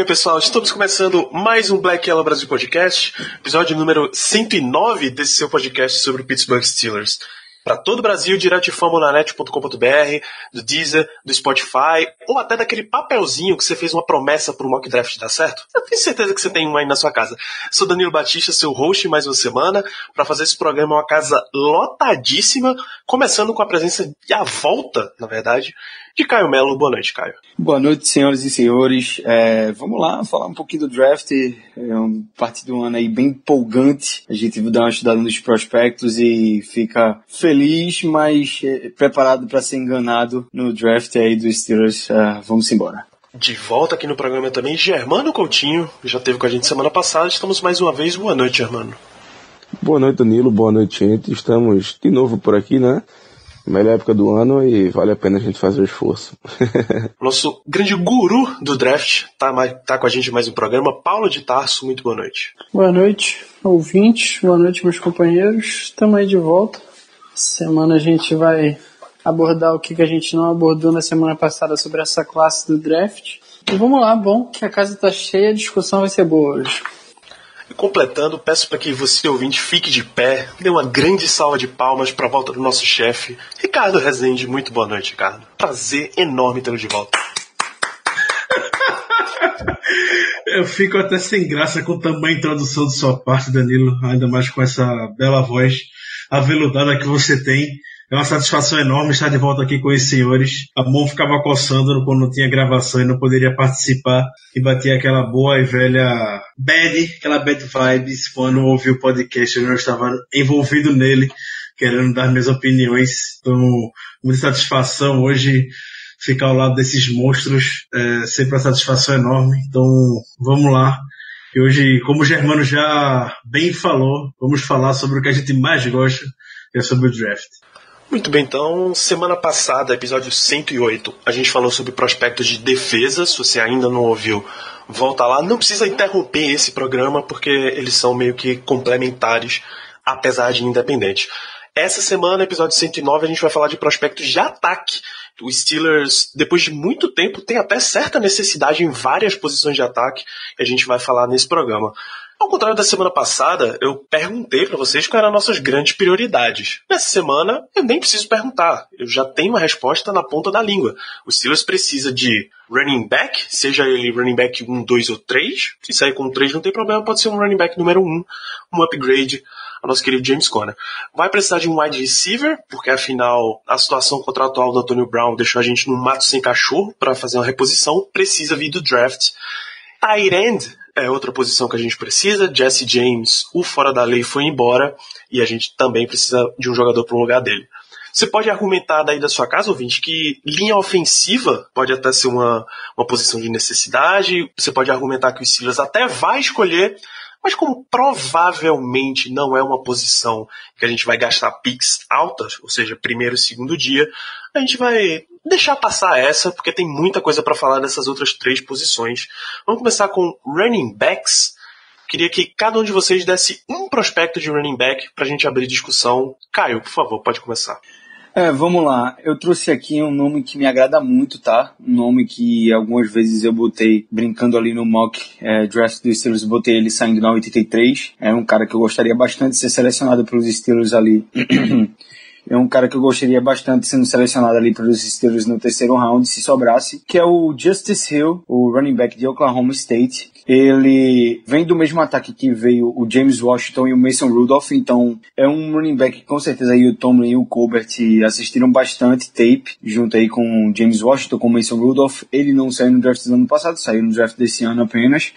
Bem, pessoal, estamos começando mais um Black Yellow Brasil Podcast, episódio número 109 desse seu podcast sobre o Pittsburgh Steelers. Para todo o Brasil, direto de famonanet.com.br, do Deezer, do Spotify, ou até daquele papelzinho que você fez uma promessa para o mock draft dar certo. Eu tenho certeza que você tem um aí na sua casa. Sou Danilo Batista, seu host mais uma semana, para fazer esse programa uma casa lotadíssima, começando com a presença e a volta, na verdade, de Caio Melo. Boa noite, Caio. Boa noite, senhoras e senhores. É, vamos lá falar um pouquinho do draft. É um parte do ano aí bem empolgante. A gente dar uma estudada nos prospectos e fica feliz, mas é, preparado para ser enganado no draft aí dos Steelers. É, vamos embora. De volta aqui no programa também, Germano Coutinho, que já teve com a gente semana passada. Estamos mais uma vez. Boa noite, Germano. Boa noite, Danilo. Boa noite, gente. Estamos de novo por aqui, né? Melhor época do ano e vale a pena a gente fazer o esforço. Nosso grande guru do draft tá, tá com a gente mais um programa, Paulo de Tarso, muito boa noite. Boa noite, ouvintes, boa noite, meus companheiros. Estamos aí de volta. Semana a gente vai abordar o que a gente não abordou na semana passada sobre essa classe do draft. E vamos lá, bom, que a casa tá cheia, a discussão vai ser boa hoje. E completando, peço para que você ouvinte fique de pé, dê uma grande salva de palmas para a volta do nosso chefe, Ricardo Rezende. Muito boa noite, Ricardo. Prazer enorme tê-lo de volta. Eu fico até sem graça com tamanha introdução de sua parte, Danilo, ainda mais com essa bela voz aveludada que você tem. É uma satisfação enorme estar de volta aqui com os senhores. A mão ficava coçando quando não tinha gravação e não poderia participar. E batia aquela boa e velha bad, aquela bad vibes quando ouvi o podcast. Eu não estava envolvido nele, querendo dar minhas opiniões. Então, muita satisfação hoje ficar ao lado desses monstros. É sempre uma satisfação enorme. Então, vamos lá. E hoje, como o Germano já bem falou, vamos falar sobre o que a gente mais gosta, que é sobre o draft. Muito bem, então, semana passada, episódio 108, a gente falou sobre prospectos de defesa. Se você ainda não ouviu, volta lá. Não precisa interromper esse programa, porque eles são meio que complementares, apesar de independentes. Essa semana, episódio 109, a gente vai falar de prospectos de ataque. O Steelers, depois de muito tempo, tem até certa necessidade em várias posições de ataque, e a gente vai falar nesse programa. Ao contrário da semana passada, eu perguntei para vocês quais eram nossas grandes prioridades. Nessa semana, eu nem preciso perguntar. Eu já tenho uma resposta na ponta da língua. O Steelers precisa de running back, seja ele running back 1, 2 ou 3. Se sair com 3 não tem problema, pode ser um running back número 1, um upgrade ao nosso querido James Conner. Vai precisar de um wide receiver, porque afinal a situação contratual do Antonio Brown deixou a gente num mato sem cachorro para fazer uma reposição. Precisa vir do draft. Tight end é outra posição que a gente precisa. Jesse James, o fora da lei, foi embora e a gente também precisa de um jogador para o lugar dele. Você pode argumentar daí da sua casa, ouvinte, que linha ofensiva pode até ser uma, uma posição de necessidade. Você pode argumentar que o Steelers até vai escolher, mas como provavelmente não é uma posição que a gente vai gastar picks altas, ou seja, primeiro e segundo dia, a gente vai deixar passar essa, porque tem muita coisa para falar dessas outras três posições. Vamos começar com running backs. Queria que cada um de vocês desse um prospecto de running back para a gente abrir discussão. Caio, por favor, pode começar. É, vamos lá. Eu trouxe aqui um nome que me agrada muito, tá? Um nome que algumas vezes eu botei brincando ali no mock é, draft dos Steelers, botei ele saindo na 83. É um cara que eu gostaria bastante de ser selecionado pelos Steelers ali. é um cara que eu gostaria bastante sendo selecionado ali pelos Steelers no terceiro round, se sobrasse, que é o Justice Hill, o running back de Oklahoma State. Ele vem do mesmo ataque que veio o James Washington e o Mason Rudolph, então é um running back que com certeza aí o Tomlin e o Colbert assistiram bastante tape junto aí com o James Washington, com o Mason Rudolph. Ele não saiu no draft do ano passado, saiu no draft desse ano apenas.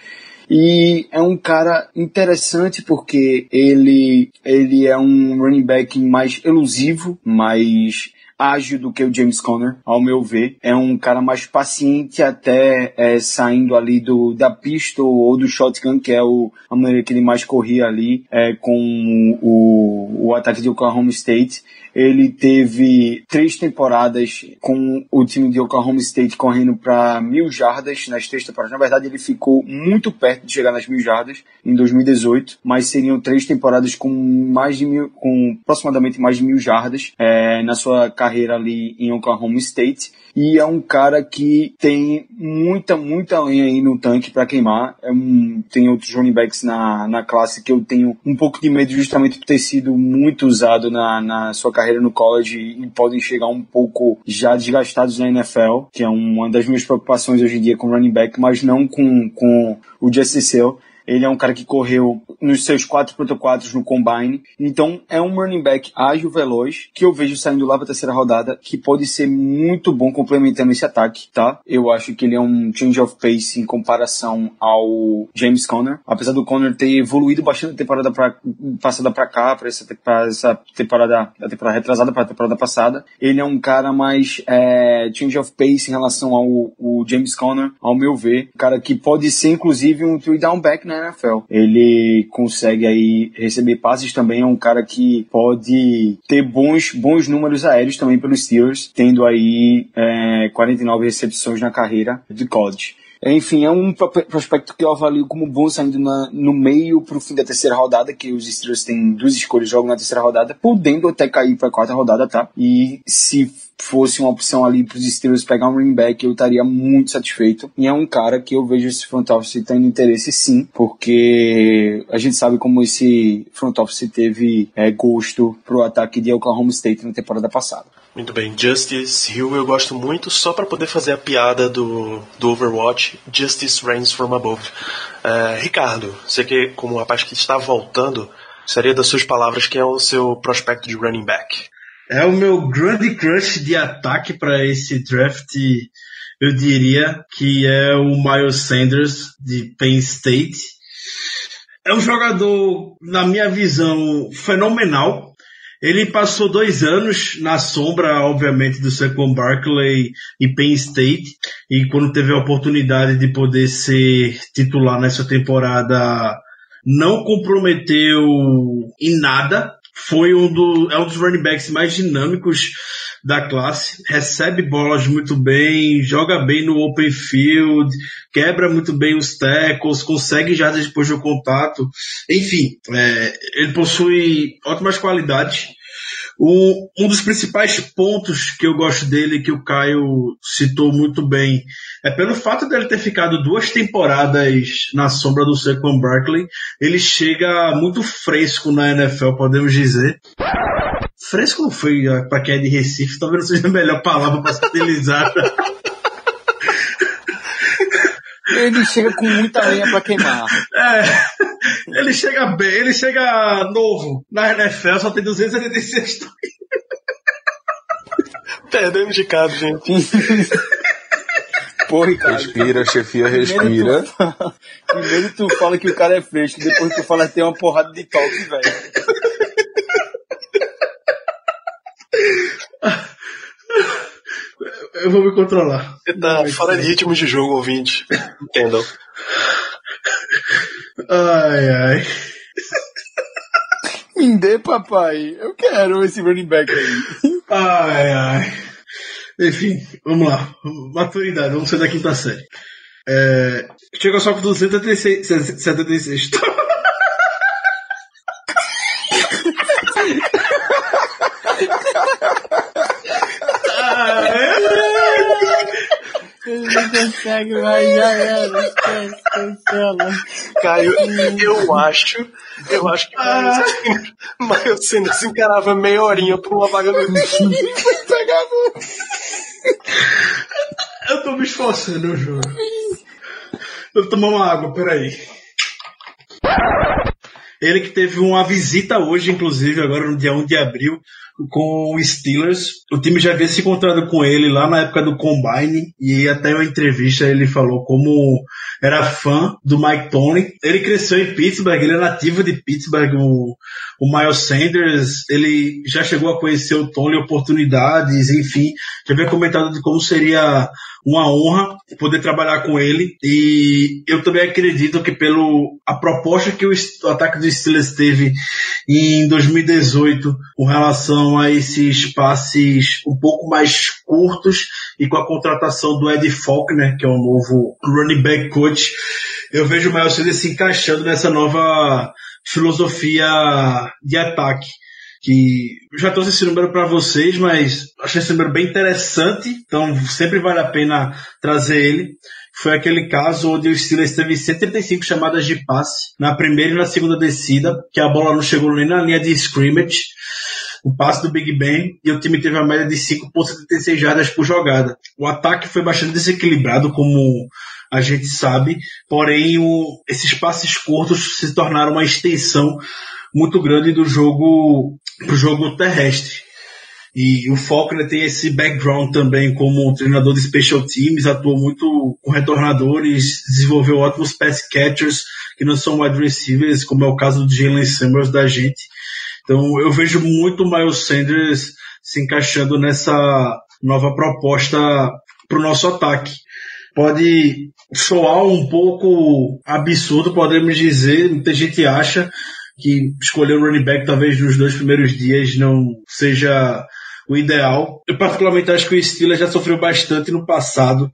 E é um cara interessante porque ele, ele é um running back mais elusivo, mais ágil do que o James Conner, ao meu ver. É um cara mais paciente até é, saindo ali do, da pistol ou do shotgun, que é o, a maneira que ele mais corria ali é, com o, o ataque de Oklahoma State. Ele teve três temporadas com o time de Oklahoma State correndo para mil jardas nas três temporadas. Na verdade, ele ficou muito perto de chegar nas mil jardas em 2018, mas seriam três temporadas com mais de mil, com aproximadamente mais de mil jardas é, na sua carreira ali em Oklahoma State e é um cara que tem muita, muita lenha aí no tanque para queimar. É um, tem outros running backs na, na classe que eu tenho um pouco de medo justamente por ter sido muito usado na, na sua carreira no college e podem chegar um pouco já desgastados na NFL, que é uma das minhas preocupações hoje em dia com running back, mas não com, com o Justice Hill. Ele é um cara que correu nos seus 4.4 no combine. Então é um running back ágil, veloz, que eu vejo saindo lá para terceira rodada, que pode ser muito bom complementando esse ataque, tá? Eu acho que ele é um change of pace em comparação ao James Conner. Apesar do Conner ter evoluído bastante da temporada pra, passada para cá, para essa, pra essa temporada, da temporada retrasada para a temporada passada, ele é um cara mais é, change of pace em relação ao, ao James Conner, ao meu ver. Um cara que pode ser inclusive um three down back, né? Na NFL. Ele consegue aí receber passes também, é um cara que pode ter bons, bons números aéreos também pelos Steelers, tendo aí é, 49 recepções na carreira de college. Enfim, é um prospecto que eu avalio como bom saindo na, no meio para o fim da terceira rodada, que os Steelers têm duas escolhas jogam na terceira rodada, podendo até cair para quarta rodada, tá? E se fosse uma opção ali para os Steelers pegar um running back, eu estaria muito satisfeito. E é um cara que eu vejo esse front office tendo interesse sim, porque a gente sabe como esse front office teve é, gosto pro ataque de Oklahoma State na temporada passada. Muito bem, Justice Hill eu gosto muito, só para poder fazer a piada do, do Overwatch, Justice Reigns from Above. Uh, Ricardo, você que como um rapaz que está voltando, seria das suas palavras quem é o seu prospecto de running back? É o meu grande crush de ataque para esse draft. Eu diria que é o Miles Sanders de Penn State. É um jogador, na minha visão, fenomenal. Ele passou dois anos na sombra, obviamente, do Saquon Barkley e Penn State. E quando teve a oportunidade de poder ser titular nessa temporada, não comprometeu em nada foi um, do, é um dos running backs mais dinâmicos da classe, recebe bolas muito bem, joga bem no open field, quebra muito bem os tackles, consegue já depois do contato. Enfim, é, ele possui ótimas qualidades. Um dos principais pontos que eu gosto dele, que o Caio citou muito bem, é pelo fato dele ter ficado duas temporadas na sombra do Saquon Barkley, ele chega muito fresco na NFL, podemos dizer. Fresco não foi para quem é de Recife, talvez não seja a melhor palavra para ser utilizada. Ele chega com muita lenha para queimar. É, ele chega bem, ele chega novo. Na NFL só tem 276 Perdendo de casa, gente. Porra, Ricardo. Respira, chefia, respira. Primeiro tu, primeiro tu fala que o cara é fresco, depois tu fala que tem uma porrada de toque, velho. Eu vou me controlar. Você tá fora de ritmo de jogo, ouvinte. Entendam. Ai, ai. Me dê, papai. Eu quero esse running back aí. Ai, ai. Enfim, vamos lá. Maturidade, vamos sair da quinta série. É, chegou só com 276. 76. Ele não consegue mais, já era. Esquece, cancela. Eu acho, eu acho que Ah. Miles Sanders encarava meia horinha por uma vaga no time. Eu tô me esforçando, eu juro. Eu vou tomar uma água, peraí. Ele que teve uma visita hoje, inclusive, agora no dia 1 de abril, com o Steelers. O time já havia se encontrado com ele lá na época do Combine e até uma entrevista ele falou como era fã do Mike Tony. Ele cresceu em Pittsburgh, ele é nativo de Pittsburgh, o, o Miles Sanders, ele já chegou a conhecer o Tony, oportunidades, enfim, já havia comentado de como seria uma honra poder trabalhar com ele. E eu também acredito que pelo a proposta que o, o ataque do Steelers teve em 2018 com relação a esses passes um pouco mais curtos e com a contratação do Ed Faulkner, que é o novo running back coach, eu vejo o Miles Sanders se encaixando nessa nova filosofia de ataque que já trouxe esse número para vocês, mas achei esse número bem interessante, então sempre vale a pena trazer ele. Foi aquele caso onde o Steelers teve 135 chamadas de passe na primeira e na segunda descida, que a bola não chegou nem na linha de scrimmage, o passe do Big Ben, e o time teve uma média de 5.76 jardas por jogada. O ataque foi bastante desequilibrado, como a gente sabe, porém o, esses passes curtos se tornaram uma extensão muito grande do jogo pro jogo terrestre. E o Faulkner tem esse background também como treinador de special teams, atuou muito com retornadores, desenvolveu ótimos pass catchers que não são wide receivers, como é o caso do Jalen Samuels da gente. Então eu vejo muito o Miles Sanders se encaixando nessa nova proposta para o nosso ataque. Pode soar um pouco absurdo, podemos dizer, muita gente acha, que escolher o running back talvez nos dois primeiros dias não seja o ideal. Eu particularmente acho que o Steelers já sofreu bastante no passado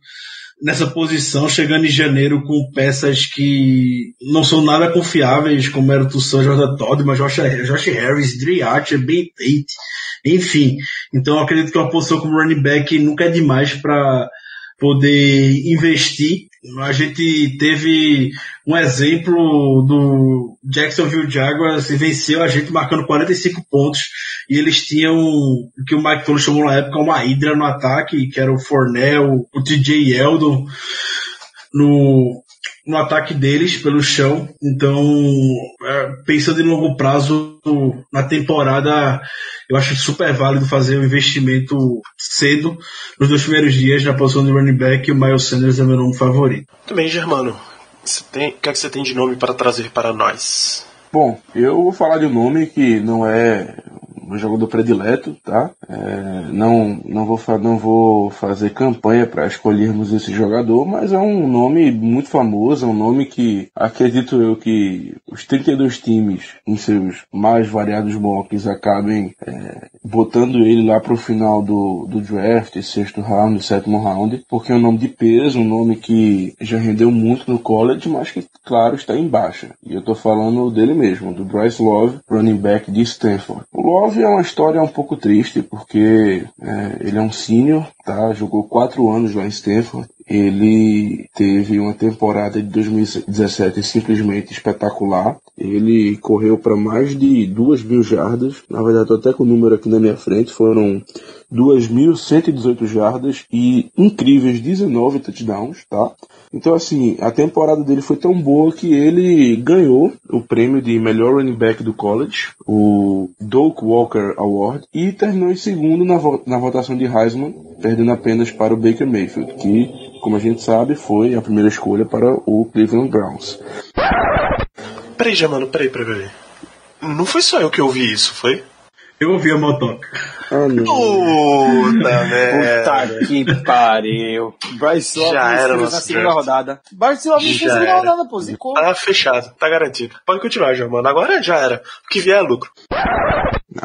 nessa posição, chegando em janeiro com peças que não são nada confiáveis, como era o Tussan, Jordan Todd, mas Josh, Josh Harris, Dre Archer, Ben Tate, enfim. Então acredito que uma posição como running back nunca é demais para poder investir. A gente teve um exemplo do Jacksonville Jaguars e venceu a gente marcando 45 pontos e eles tinham o que o Mike Tolley chamou na época uma hidra no ataque, que era o Fornell, o TJ Eldon no, no ataque deles pelo chão. Então, é, pensando em longo prazo na temporada, eu acho super válido fazer o um investimento cedo nos dois primeiros dias na posição de running back e o Miles Sanders é meu nome favorito. Também, Germano, você tem, o que, é que você tem de nome para trazer para nós? Bom, eu vou falar de um nome que não é um jogador predileto, tá? É, não, não, vou, não vou fazer campanha para escolhermos esse jogador, mas é um nome muito famoso, é um nome que acredito eu que os 32 times em seus mais variados mocks acabem é, botando ele lá para o final do, do draft, sexto round, sétimo round, porque é um nome de peso, um nome que já rendeu muito no college, mas que, claro, está em baixa. E eu estou falando dele mesmo, do Bryce Love, running back de Stanford. O Love é uma história um pouco triste, porque é, ele é um sênior, tá? Jogou quatro anos lá em Stanford. Ele teve uma temporada de 2017 simplesmente espetacular. Ele correu para mais de duas mil jardas. Na verdade, estou até com o número aqui na minha frente. Foram 2.118 jardas e incríveis 19 touchdowns, tá? Então, assim, a temporada dele foi tão boa que ele ganhou o prêmio de melhor running back do college, o Doak Walker Award, e terminou em segundo na, vo na votação de Heisman, perdendo apenas para o Baker Mayfield, que, como a gente sabe, foi a primeira escolha para o Cleveland Browns. Peraí, Jamano, peraí, peraí, peraí. Não foi só eu que ouvi isso, foi? Eu ouvi a motoca. Não. Puta merda. Puta que pariu. Bryce Love Já era na segunda rodada. Bryce Love na Já segunda era. rodada, pô. Zicou. Tá fechado, tá garantido. Pode continuar, Germano. Agora já era. O que vier é lucro.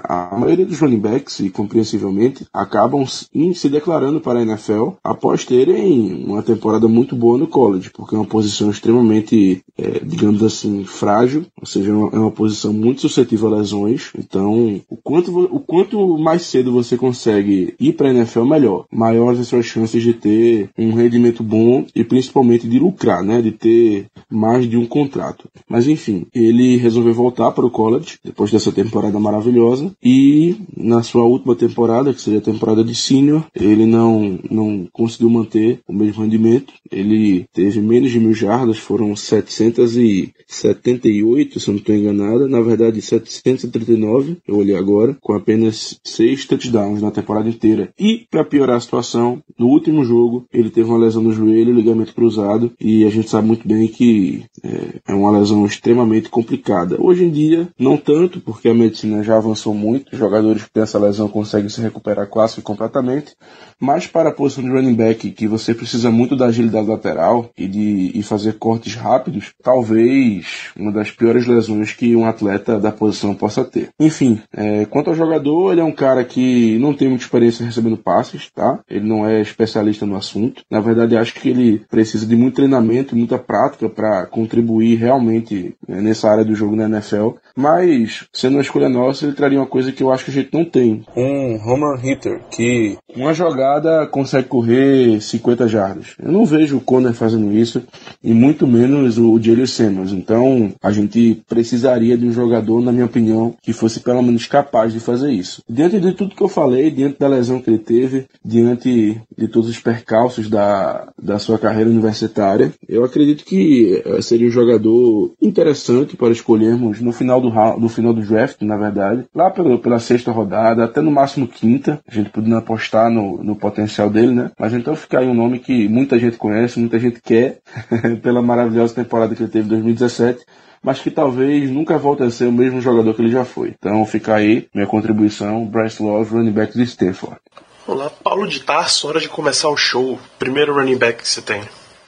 A maioria dos running backs, e compreensivelmente, acabam se declarando para a NFL após terem uma temporada muito boa no college, porque é uma posição extremamente, eh, digamos assim, frágil, ou seja, é uma, é posição muito suscetível a lesões. Então, o quanto, o quanto mais cedo você consegue ir para a NFL, melhor. Maiores as suas chances de ter um rendimento bom e principalmente de lucrar, né? De ter mais de um contrato. Mas enfim, ele resolveu voltar para o college depois dessa temporada maravilhosa e na sua última temporada, que seria a temporada de senior, ele não, não conseguiu manter o mesmo rendimento. Ele teve menos de mil jardas, foram 778, se eu não estou enganado. Na verdade, 739, eu olhei agora. com apenas seis touchdowns na temporada inteira. E, para piorar a situação, no último jogo, ele teve uma lesão no joelho, ligamento cruzado, e a gente sabe muito bem que é, é uma lesão extremamente complicada. Hoje em dia, não tanto, porque a medicina já avançou muito, os jogadores que têm essa lesão conseguem se recuperar quase completamente, mas para a posição de running back, que você precisa muito da agilidade lateral e de e fazer cortes rápidos, talvez uma das piores lesões que um atleta da posição possa ter. Enfim, é, quanto ao jogador, ele é um cara que não tem muita experiência recebendo passes, tá? Ele não é especialista no assunto. Na verdade, acho que ele precisa de muito treinamento, muita prática para contribuir realmente né, nessa área do jogo na NFL. Mas, sendo uma escolha nossa, ele traria uma coisa que eu acho que a gente não tem. Um home hitter, que uma jogada consegue correr 50 jardas. Eu não vejo o Conner fazendo isso, e muito menos o Jalen Simmons. Então, a gente precisaria de um jogador, na minha opinião, que fosse pelo menos capaz de fazer isso. Diante de tudo que eu falei, diante da lesão que ele teve, diante de todos os percalços da, da sua carreira universitária, eu acredito que eh, seria um jogador interessante para escolhermos no final do, no final do draft, na verdade, lá pela, pela sexta rodada, até no máximo quinta, a gente podendo apostar no, no potencial dele, né? Mas então fica aí um nome que muita gente conhece, muita gente quer, pela maravilhosa temporada que ele teve em 2017 mas que talvez nunca volte a ser o mesmo jogador que ele já foi. Então fica aí minha contribuição, Bryce Love, running back de Stanford. Olá, Paulo de Tarso, hora de começar o show. Primeiro running back que você tem.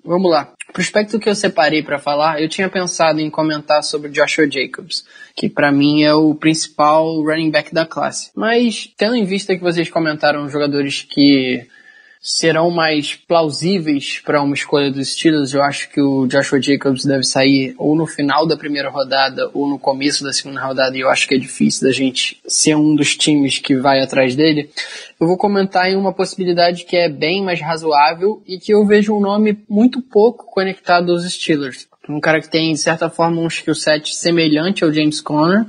Vamos lá. O prospecto que eu separei para falar, eu tinha pensado em comentar sobre Joshua Jacobs, que para mim é o principal running back da classe. Mas tendo em vista que vocês comentaram jogadores que serão mais plausíveis para uma escolha dos Steelers. Eu acho que o Joshua Jacobs deve sair ou no final da primeira rodada ou no começo da segunda rodada, e eu acho que é difícil da gente ser um dos times que vai atrás dele. Eu vou comentar em uma possibilidade que é bem mais razoável e que eu vejo um nome muito pouco conectado aos Steelers. Um cara que tem, de certa forma, um skill set semelhante ao James Conner,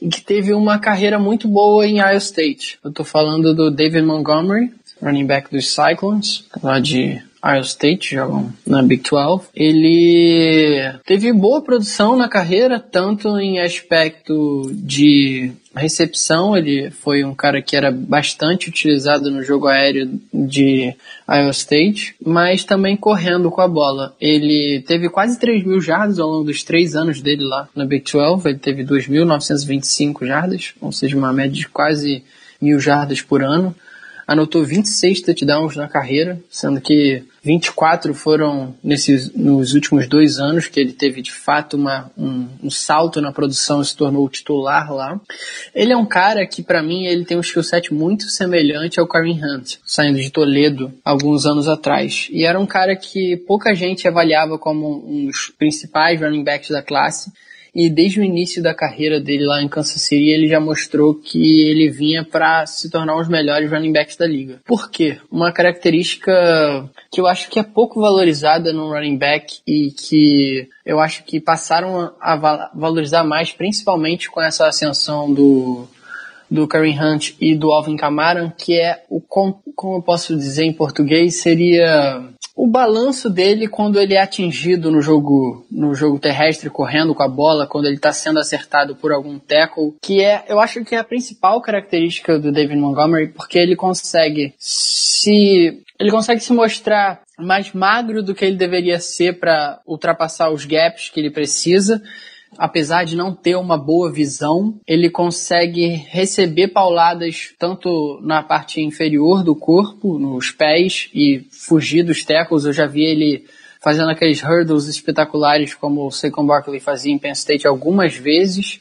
e que teve uma carreira muito boa em Iowa State. Eu tô falando do David Montgomery, running back dos Cyclones, lá de Iowa State, jogam na Big 12. Ele teve boa produção na carreira, tanto em aspecto de recepção, ele foi um cara que era bastante utilizado no jogo aéreo de Iowa State, mas também correndo com a bola. Ele teve quase 3 mil jardas ao longo dos três anos dele lá na Big 12, ele teve 2.925 jardas, ou seja, uma média de quase mil jardas por ano anotou 26 touchdowns na carreira, sendo que 24 foram nesses, nos últimos dois anos, que ele teve de fato uma, um, um salto na produção e se tornou titular lá. Ele é um cara que, para mim, ele tem um skill set muito semelhante ao Kareem Hunt, saindo de Toledo alguns anos atrás. E era um cara que pouca gente avaliava como um dos principais running backs da classe e desde o início da carreira dele lá em Kansas City ele já mostrou que ele vinha para se tornar um dos melhores running backs da liga. Por quê? Uma característica que eu acho que é pouco valorizada no running back e que eu acho que passaram a valorizar mais, principalmente com essa ascensão do do Kareem Hunt e do Alvin Kamara, que é o como eu posso dizer em português seria o balanço dele quando ele é atingido no jogo no jogo terrestre correndo com a bola, quando ele está sendo acertado por algum tackle, que é, eu acho que é a principal característica do David Montgomery, porque ele consegue se ele consegue se mostrar mais magro do que ele deveria ser para ultrapassar os gaps que ele precisa apesar de não ter uma boa visão, ele consegue receber pauladas tanto na parte inferior do corpo, nos pés, e fugir dos tackles. Eu já vi ele fazendo aqueles hurdles espetaculares como o Saquon Barkley fazia em Penn State algumas vezes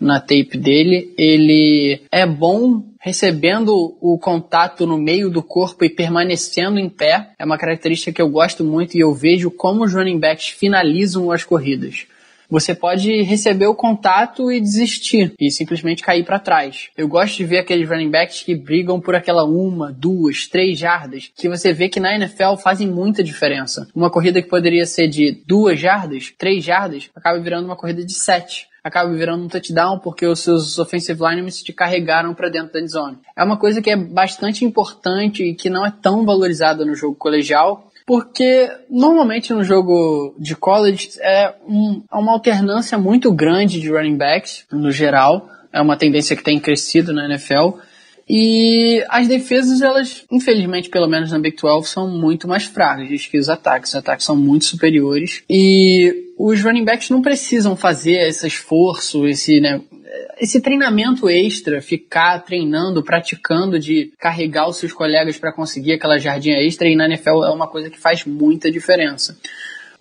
na tape dele. Ele é bom recebendo o contato no meio do corpo e permanecendo em pé. É uma característica que eu gosto muito e eu vejo como os running backs finalizam as corridas você pode receber o contato e desistir e simplesmente cair para trás. Eu gosto de ver aqueles running backs que brigam por aquela uma, duas, três jardas, que você vê que na NFL fazem muita diferença. Uma corrida que poderia ser de duas jardas, três jardas, acaba virando uma corrida de sete acaba virando um touchdown porque os seus offensive linemen te carregaram para dentro da zone. É uma coisa que é bastante importante e que não é tão valorizada no jogo colegial porque normalmente no jogo de college é, um, é uma alternância muito grande de running backs, no geral, é uma tendência que tem crescido na NFL. E as defesas, elas, infelizmente, pelo menos na Big 12, são muito mais frágeis que os ataques. Os ataques são muito superiores. E os running backs não precisam fazer esse esforço, esse, né, esse treinamento extra, ficar treinando, praticando de carregar os seus colegas para conseguir aquela jardinha extra, e na NFL é uma coisa que faz muita diferença.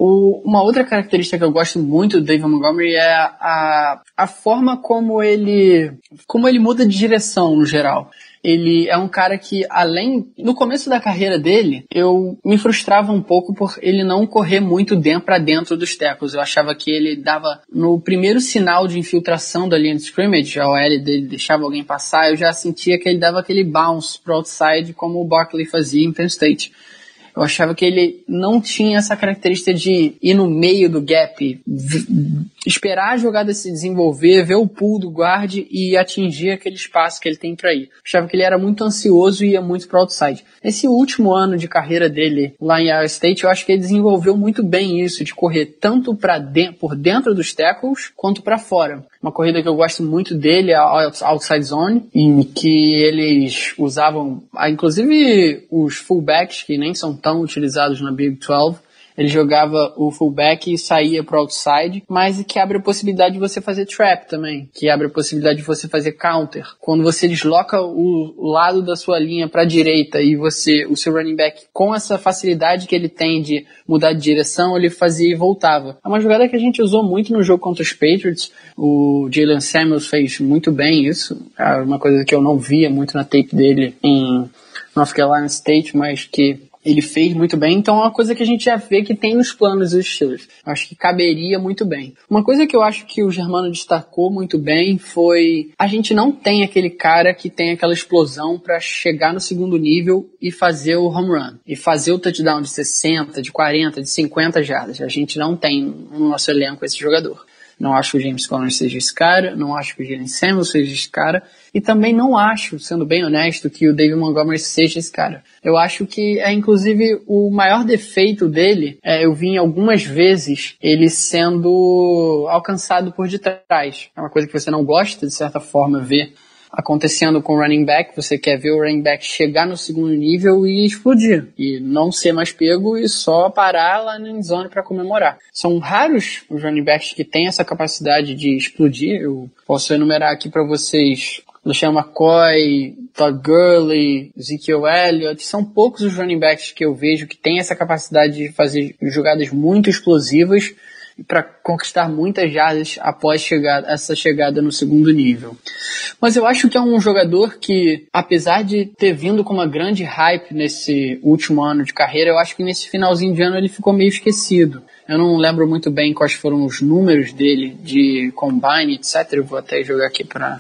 O, uma outra característica que eu gosto muito do David Montgomery é a, a forma como ele, como ele muda de direção no geral. Ele é um cara que, além, no começo da carreira dele, eu me frustrava um pouco por ele não correr muito dentro para dentro dos tecos. Eu achava que ele dava, no primeiro sinal de infiltração da linha de scrimmage, a OL dele deixava alguém passar, eu já sentia que ele dava aquele bounce pro outside como o Barkley fazia em Penn State. Eu achava que ele não tinha essa característica de ir no meio do gap, esperar a jogada se desenvolver, ver o pull do guard e atingir aquele espaço que ele tem para ir. Eu achava que ele era muito ansioso e ia muito para outside. Esse último ano de carreira dele lá em Iowa State, eu acho que ele desenvolveu muito bem isso de correr tanto para de por dentro dos tackles quanto para fora. Uma corrida que eu gosto muito dele é a Outside Zone, em que eles usavam, ah, inclusive os fullbacks, que nem são tão utilizados na Big 12, ele jogava o fullback e saía pro outside, mas que abre a possibilidade de você fazer trap também, que abre a possibilidade de você fazer counter. Quando você desloca o lado da sua linha para a direita e você, o seu running back, com essa facilidade que ele tem de mudar de direção, ele fazia e voltava. É uma jogada que a gente usou muito no jogo contra os Patriots. O Jalen Samuels fez muito bem isso. É uma coisa que eu não via muito na tape dele em North Carolina State, mas que ele fez muito bem, então é uma coisa que a gente já vê que tem nos planos dos Steelers. Acho que caberia muito bem. Uma coisa que eu acho que o Germano destacou muito bem foi a gente não tem aquele cara que tem aquela explosão para chegar no segundo nível e fazer o home run e fazer o touchdown de 60, de 40, de 50 jardas. A gente não tem no nosso elenco esse jogador. Não acho que o James Conner seja esse cara, não acho que o Jalen Samuels seja esse cara, e também não acho, sendo bem honesto, que o David Montgomery seja esse cara. Eu acho que é inclusive o maior defeito dele, é, eu vi algumas vezes ele sendo alcançado por detrás. É uma coisa que você não gosta, de certa forma, ver acontecendo com o running back, você quer ver o running back chegar no segundo nível e explodir. E não ser mais pego e só parar lá na zone para comemorar. São raros os running backs que têm essa capacidade de explodir. Eu posso enumerar aqui para vocês LeSean McCoy, Todd Gurley, Ezekiel Elliott, são poucos os running backs que eu vejo que têm essa capacidade de fazer jogadas muito explosivas para conquistar muitas jardas após chegar, essa chegada no segundo nível. Mas eu acho que é um jogador que, apesar de ter vindo com uma grande hype nesse último ano de carreira, eu acho que nesse finalzinho de ano ele ficou meio esquecido. Eu não lembro muito bem quais foram os números dele de combine, etc. Eu vou até jogar aqui para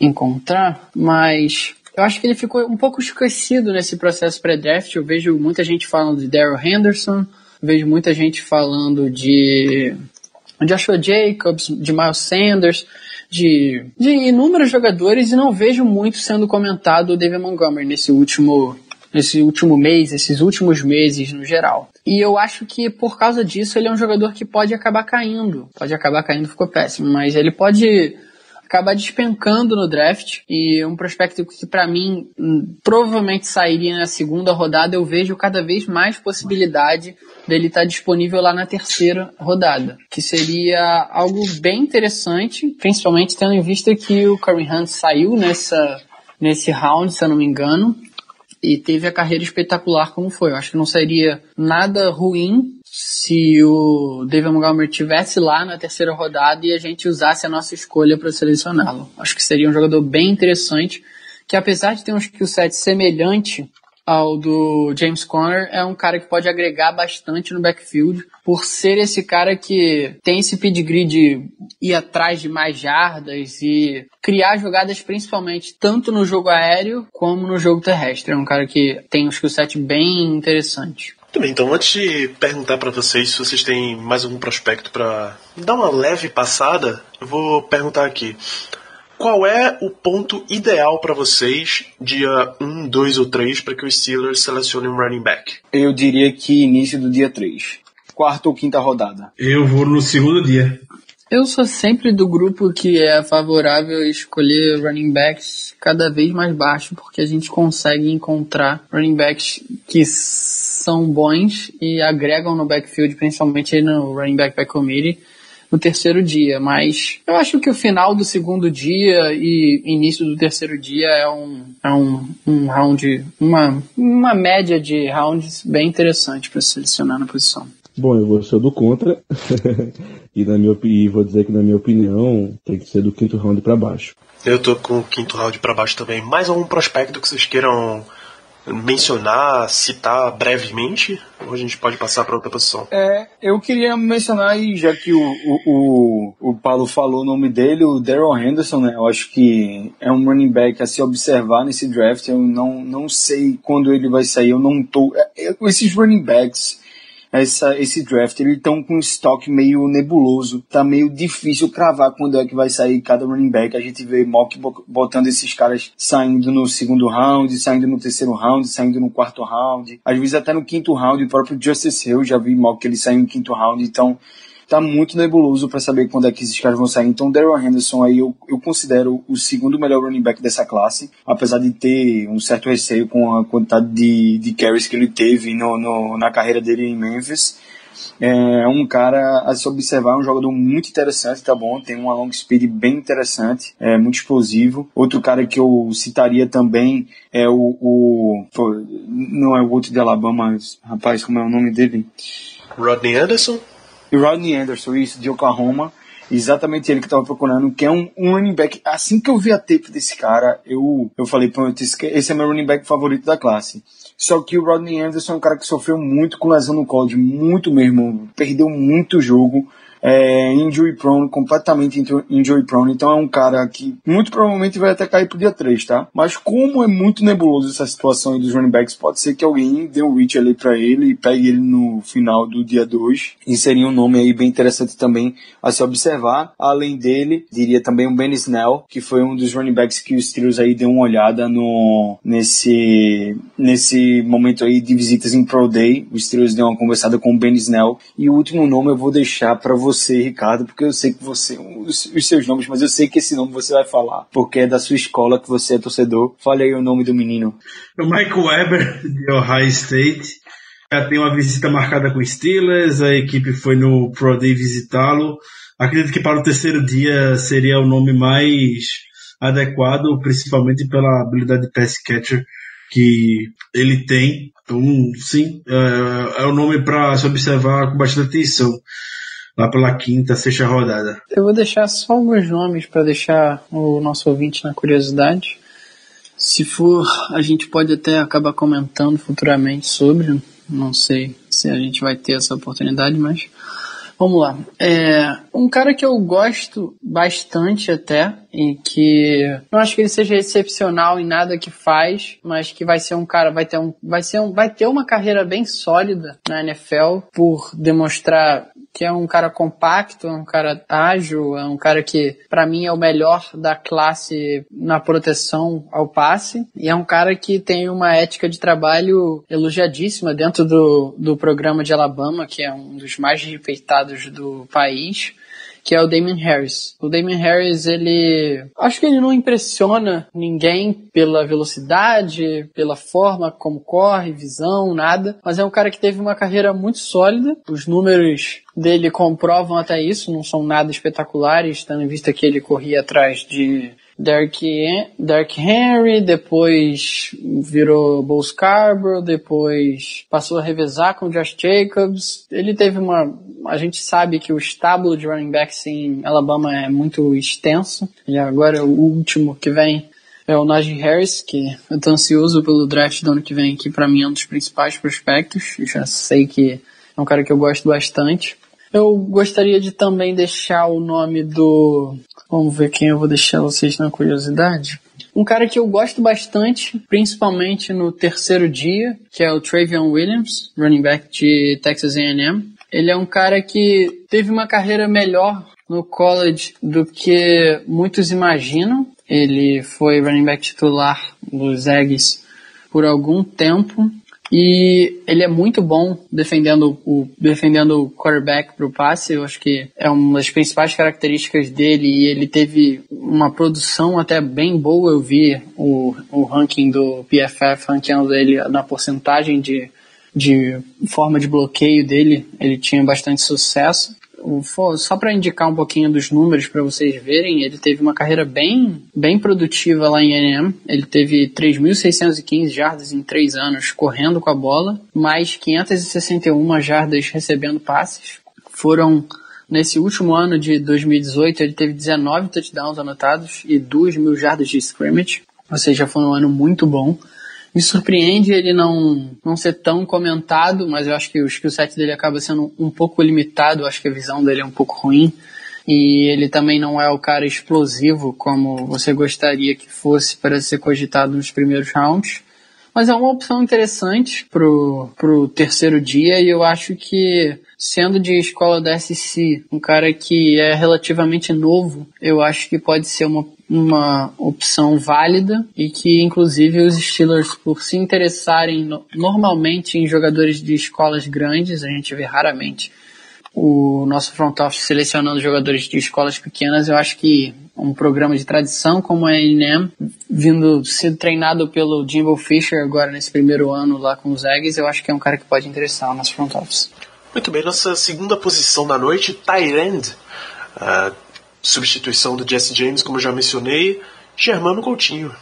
encontrar, mas eu acho que ele ficou um pouco esquecido nesse processo pré-draft. Eu vejo muita gente falando de Daryl Henderson, vejo muita gente falando de Joshua Jacobs, de Miles Sanders, de, de inúmeros jogadores e não vejo muito sendo comentado o David Montgomery nesse último nesse último mês, esses últimos meses no geral. E eu acho que por causa disso ele é um jogador que pode acabar caindo. Pode acabar caindo, ficou péssimo, mas ele pode acabar despencando no draft e um prospecto que para mim hum, provavelmente sairia na segunda rodada, eu vejo cada vez mais possibilidade dele estar tá disponível lá na terceira rodada, que seria algo bem interessante, principalmente tendo em vista que o Kareem Hunt saiu nessa nesse round, se eu não me engano, e teve a carreira espetacular como foi. Eu acho que não seria nada ruim se o David Montgomery tivesse lá na terceira rodada e a gente usasse a nossa escolha para selecioná-lo. Acho que seria um jogador bem interessante, que apesar de ter um skill set semelhante ao do James Conner, é um cara que pode agregar bastante no backfield, por ser esse cara que tem esse pedigree de ir atrás de mais jardas e criar jogadas principalmente tanto no jogo aéreo como no jogo terrestre. É um cara que tem um skill set bem interessante. Muito bem, então antes de perguntar para vocês se vocês têm mais algum prospecto para dar uma leve passada, eu vou perguntar aqui. Qual é o ponto ideal para vocês, dia 1, 2 ou 3, para que os Steelers selecionem um running back? Eu diria que início do dia 3. Quarta ou quinta rodada. Eu vou no segundo dia. Eu sou sempre do grupo que é favorável a escolher running backs cada vez mais baixo, porque a gente consegue encontrar running backs que são bons e agregam no backfield, principalmente no running back by committee, no terceiro dia. Mas eu acho que o final do segundo dia e início do terceiro dia é um, é um, um round, uma, uma média de rounds bem interessante para selecionar na posição. Bom, eu vou ser do contra. e, na minha, e vou dizer que, na minha opinião, tem que ser do quinto round para baixo. Eu tô com o quinto round para baixo também. Mais algum prospecto que vocês queiram mencionar, citar brevemente? Ou a gente pode passar para outra posição? É, eu queria mencionar, e já que o, o, o, o Paulo falou o nome dele, o Daryl Henderson, né? Eu acho que é um running back a se observar nesse draft. Eu não, não sei quando ele vai sair. Eu não tô. É, esses running backs essa, esse draft. Eles estão com um estoque meio nebuloso. Tá meio difícil cravar quando é que vai sair cada running back. A gente vê mock botando esses caras saindo no segundo round, saindo no terceiro round, saindo no quarto round. Às vezes até no quinto round. O próprio Justice Hill já vi mock que ele saiu no quinto round. Então tá muito nebuloso para saber quando é que esses caras vão sair. Então, Daryl Henderson aí eu, eu considero o segundo melhor running back dessa classe, apesar de ter um certo receio com a quantidade de, de carries que ele teve no, no, na carreira dele em Memphis. É um cara a se observar, um jogador muito interessante, tá bom? Tem uma long speed bem interessante, é muito explosivo. Outro cara que eu citaria também é o, o não é o outro de Alabama, rapaz, como é o nome dele? Rodney Anderson? E Rodney Anderson, isso, de Oklahoma. Exatamente ele que estava procurando, que é um, um, running back. Assim que eu vi a tape desse cara, eu, eu falei, pronto, esse, é meu running back favorito da classe. Só que o Rodney Anderson é um cara que sofreu muito com lesão no college, muito mesmo. Perdeu muito jogo é, injury prone, completamente injury prone, então é um cara que muito provavelmente vai até cair pro dia 3, tá? Mas como é muito nebuloso essa situação dos running backs, pode ser que alguém dê um reach ali para ele e pegue ele no final do dia 2, e seria um nome aí bem interessante também a se observar. Além dele, diria também o Ben Snell, que foi um dos running backs que os Steelers aí deu uma olhada no, nesse, nesse momento aí de visitas em Pro Day, os Steelers deu uma conversada com o Ben Snell, e o último nome eu vou deixar para você você, Ricardo, porque eu sei que você, os, os, seus nomes, mas eu sei que esse nome você vai falar, porque é da sua escola que você é torcedor. Fale aí o nome do menino. O Michael Weber, de Ohio State. Já tem uma visita marcada com Steelers, a equipe foi no Pro Day visitá-lo. Acredito que para o terceiro dia seria o nome mais adequado, principalmente pela habilidade de pass catcher que ele tem. Então, sim, é, é o nome para se observar com bastante atenção lá pela quinta, sexta rodada. Eu vou deixar só alguns nomes para deixar o nosso ouvinte na curiosidade. Se for, a gente pode até acabar comentando futuramente sobre. Não sei se a gente vai ter essa oportunidade, mas Vamos lá. É, um cara que eu gosto bastante até, e que não acho que ele seja excepcional em nada que faz, mas que vai ser um cara, vai ter um, vai ser um, vai ter uma carreira bem sólida na NFL por demonstrar que é um cara compacto, é um cara ágil, é um cara que para mim é o melhor da classe na proteção ao passe. E é um cara que tem uma ética de trabalho elogiadíssima dentro do, do programa de Alabama, que é um dos mais respeitados do país que é o Damon Harris. O Damon Harris, ele. Acho que ele não impressiona ninguém pela velocidade, pela forma como corre, visão, nada. Mas é um cara que teve uma carreira muito sólida. Os números dele comprovam até isso, não são nada espetaculares, tendo em vista que ele corria atrás de Derek, Derek Henry, depois virou Bo Scarborough, depois passou a revezar com Josh Jacobs. Ele teve uma. A gente sabe que o estábulo de running backs em Alabama é muito extenso. E agora o último que vem é o Najee Harris, que eu tô ansioso pelo draft do ano que vem, que para mim é um dos principais prospectos. Já sei que é um cara que eu gosto bastante. Eu gostaria de também deixar o nome do. Vamos ver quem eu vou deixar vocês na curiosidade. Um cara que eu gosto bastante, principalmente no terceiro dia, que é o Travion Williams, running back de Texas A&M. Ele é um cara que teve uma carreira melhor no college do que muitos imaginam. Ele foi running back titular dos Aggies por algum tempo E ele é muito bom defendendo o, defendendo o quarterback para o passe. Eu acho que é uma das principais características dele. E ele teve uma produção até bem boa. Eu vi o, o ranking do PFF ranqueando ele na porcentagem de, de forma de bloqueio dele. Ele tinha bastante sucesso só para indicar um pouquinho dos números para vocês verem, ele teve uma carreira bem, bem produtiva lá em NM. Ele teve 3.615 jardas em 3 anos correndo com a bola, mais 561 jardas recebendo passes. Foram nesse último ano de 2018, ele teve 19 touchdowns anotados e 2 mil jardas de scrimmage, ou seja, foi um ano muito bom. Me surpreende ele não, não ser tão comentado, mas eu acho que o skill set dele acaba sendo um pouco limitado, eu acho que a visão dele é um pouco ruim. E ele também não é o cara explosivo como você gostaria que fosse para ser cogitado nos primeiros rounds. Mas é uma opção interessante pro, pro terceiro dia e eu acho que sendo de escola da SC, um cara que é relativamente novo, eu acho que pode ser uma uma opção válida e que inclusive os Steelers por se interessarem no, normalmente em jogadores de escolas grandes, a gente vê raramente o nosso front office selecionando jogadores de escolas pequenas, eu acho que um programa de tradição como a A&M, vindo sendo treinado pelo Jimbo Fisher agora nesse primeiro ano lá com os Eggs, eu acho que é um cara que pode interessar o nosso front office. Muito bem, nossa segunda posição da noite, Tyrend. Uh, substituição do Jesse James, como já mencionei, Germano Coutinho.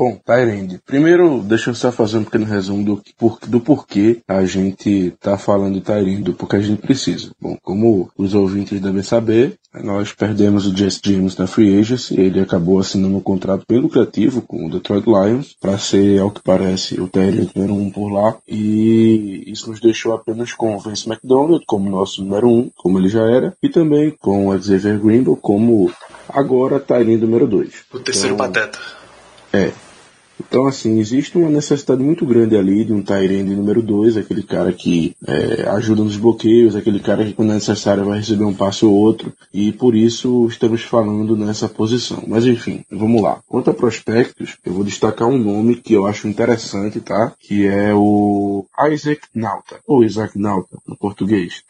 Bom, Tyrande. Primeiro, deixa eu só fazer um pequeno resumo do, por, do porquê a gente tá falando de Tyrande, do porquê a gente precisa. Bom, como os ouvintes devem saber, nós perdemos o Jesse James na Free Agency, ele acabou assinando um contrato bem lucrativo com o Detroit Lions, para ser, ao que parece, o Tyrande número um por lá, e isso nos deixou apenas com o Vince McDonald como nosso número um, como ele já era, e também com o Xavier Greenville como agora Tyrande número dois. O terceiro então, pateta. É, então, assim, existe uma necessidade muito grande ali de um Tyrande número 2, aquele cara que é, ajuda nos bloqueios, aquele cara que quando é necessário vai receber um passe ou outro, e por isso estamos falando nessa posição. Mas enfim, vamos lá. Quanto a prospectos, eu vou destacar um nome que eu acho interessante, tá? Que é o Isaac Nauta, ou Isaac Nauta, no português,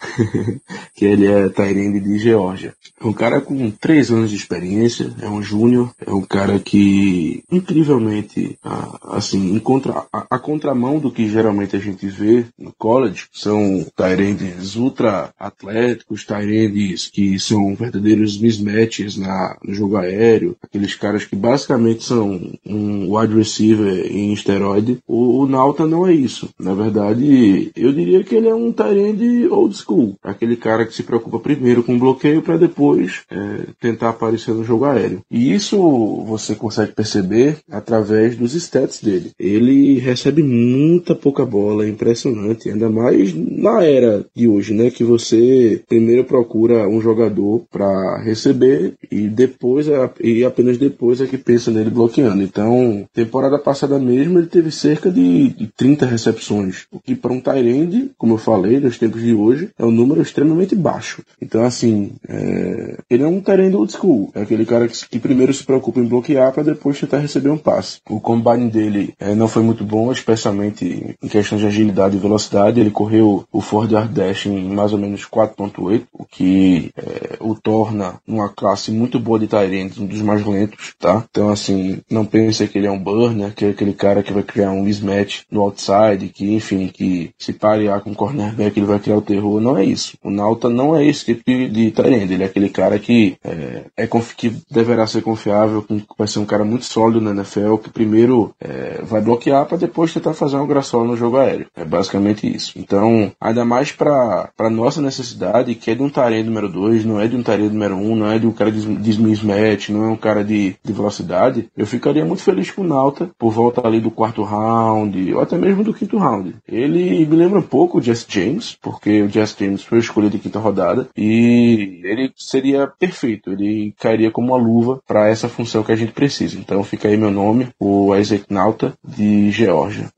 que ele é Tyrande de Geórgia. É um cara com 3 anos de experiência, é um júnior, é um cara que incrivelmente assim, em contra, a, a, contramão do que geralmente a gente vê no college, são Tyrands ultra atléticos, Tyrands que são verdadeiros mismatches na, no jogo aéreo, aqueles caras que basicamente são um wide receiver em esteroide. O, o Nauta não é isso. Na verdade, eu diria que ele é um Tyrande old school, aquele cara que se preocupa primeiro com o bloqueio para depois é, tentar aparecer no jogo aéreo. E isso você consegue perceber através dos os stats dele. Ele recebe muita pouca bola, é impressionante. Ainda mais na era de hoje, né? Que você primeiro procura um jogador para receber e depois e apenas depois é que pensa nele bloqueando. Então, temporada passada mesmo ele teve cerca de, de 30 recepções, o que para um Tyrande, como eu falei, nos tempos de hoje, é um número extremamente baixo. Então, assim, é... ele é um Tyrande old school. É aquele cara que, que primeiro se preocupa em bloquear para depois tentar receber um passe. O combine dele é, não foi muito bom, especialmente em questão de agilidade e velocidade. Ele correu o Ford Yard Dash em mais ou menos 4.8, o que é, o torna uma classe muito boa de Tyrants, um dos mais lentos, tá? Então, assim, não pense que ele é um burner, que é aquele cara que vai criar um mismatch no outside, que, enfim, que se parear com o cornerback ele vai criar o terror. Não é isso. O Nauta não é esse tipo de, de Tyrant. Ele é aquele cara que, é, é que deverá ser confiável, que vai ser um cara muito sólido na NFL, que primeiro é, vai bloquear para depois tentar fazer uma graçola no jogo aéreo. É basicamente isso. Então, ainda mais para nossa necessidade, que é de um tarefa número 2, não é de um tarefa número 1, um, não é de um cara de, de mismatch, não é um cara de, de velocidade, eu ficaria muito feliz com o Nauta por volta ali do quarto round, ou até mesmo do quinto round. Ele me lembra um pouco o Jess James, porque o Jess James foi escolhido de quinta rodada, e ele seria perfeito, ele cairia como uma luva para essa função que a gente precisa. Então fica aí meu nome, o Isaac Nauta, de Geórgia.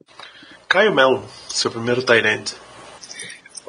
Caio Melo, seu primeiro Tyrant.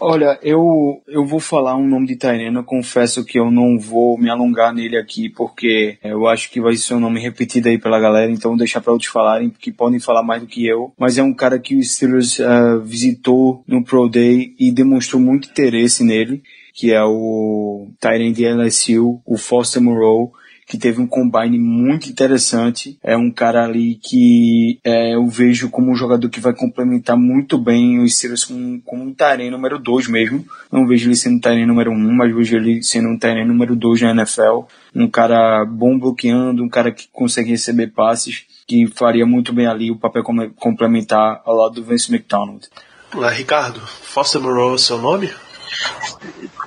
Olha, eu, eu vou falar um nome de eu confesso que eu não vou me alongar nele aqui, porque eu acho que vai ser um nome repetido aí pela galera, então vou deixar para outros falarem, que podem falar mais do que eu. Mas é um cara que o Steelers uh, visitou no Pro Day e demonstrou muito interesse nele, que é o Tyrene de LSU, o Foster Moreau que teve um combine muito interessante. É um cara ali que é, eu vejo como um jogador que vai complementar muito bem os Steelers com, com um Tyrene número 2 mesmo. Não vejo ele sendo um número 1, um, mas vejo ele sendo um Tyrene número 2 na NFL. Um cara bom bloqueando, um cara que consegue receber passes, que faria muito bem ali o papel complementar ao lado do Vince McDonald. Olá, Ricardo. Foster Moreau é seu nome?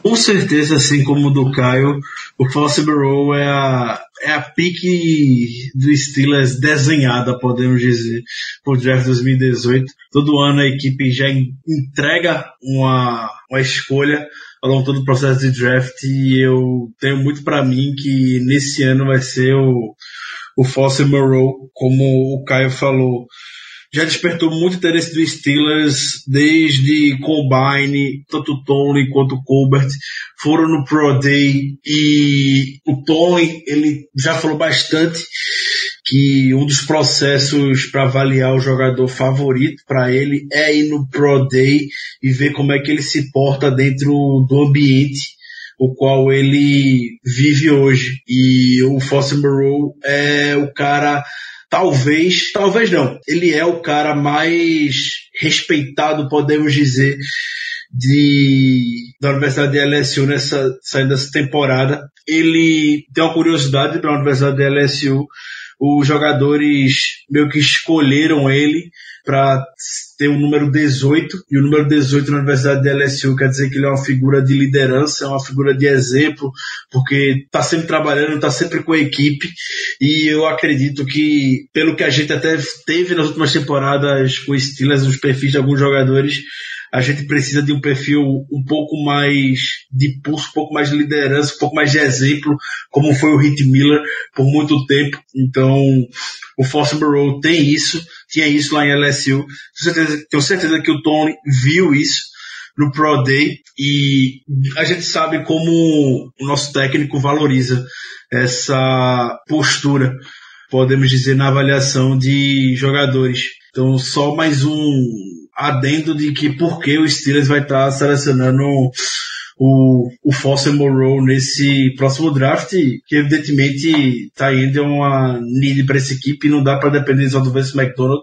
Com certeza, assim como o do Caio, o Foster Moreau é a, é a pique do Steelers desenhada, podemos dizer, por draft 2018. Todo ano a equipe já entrega uma, uma escolha ao longo todo o processo de draft e eu tenho muito para mim que nesse ano vai ser o, o Foster como o Caio falou já despertou muito interesse do Steelers desde Combine, tanto Tony quanto o Colbert foram no Pro Day e o Tony ele já falou bastante que um dos processos para avaliar o jogador favorito para ele é ir no Pro Day e ver como é que ele se porta dentro do ambiente o qual ele vive hoje. E o Foster Moreau é o cara talvez, talvez não, ele é o cara mais respeitado, podemos dizer, de, da Universidade de LSU nessa saindo dessa temporada. Ele tem uma curiosidade para a Universidade de LSU. Os jogadores meio que escolheram ele para ter o número 18, e o número 18 na Universidade de LSU quer dizer que ele é uma figura de liderança, é uma figura de exemplo, porque está sempre trabalhando, está sempre com a equipe, e eu acredito que, pelo que a gente até teve nas últimas temporadas com Steelers, os perfis de alguns jogadores, a gente precisa de um perfil um pouco mais de pulso, um pouco mais de liderança, um pouco mais de exemplo, como foi o Hit Miller por muito tempo. Então, o Foster Burrow tem isso, tinha isso lá em LSU. Tenho certeza, tenho certeza que o Tony viu isso no Pro Day e a gente sabe como o nosso técnico valoriza essa postura, podemos dizer, na avaliação de jogadores. Então, só mais um adendo de que por que o Steelers vai estar selecionando o, o Foster Moreau nesse próximo draft, que evidentemente tá indo é uma need para essa equipe não dá para depender só do Vince McDonald.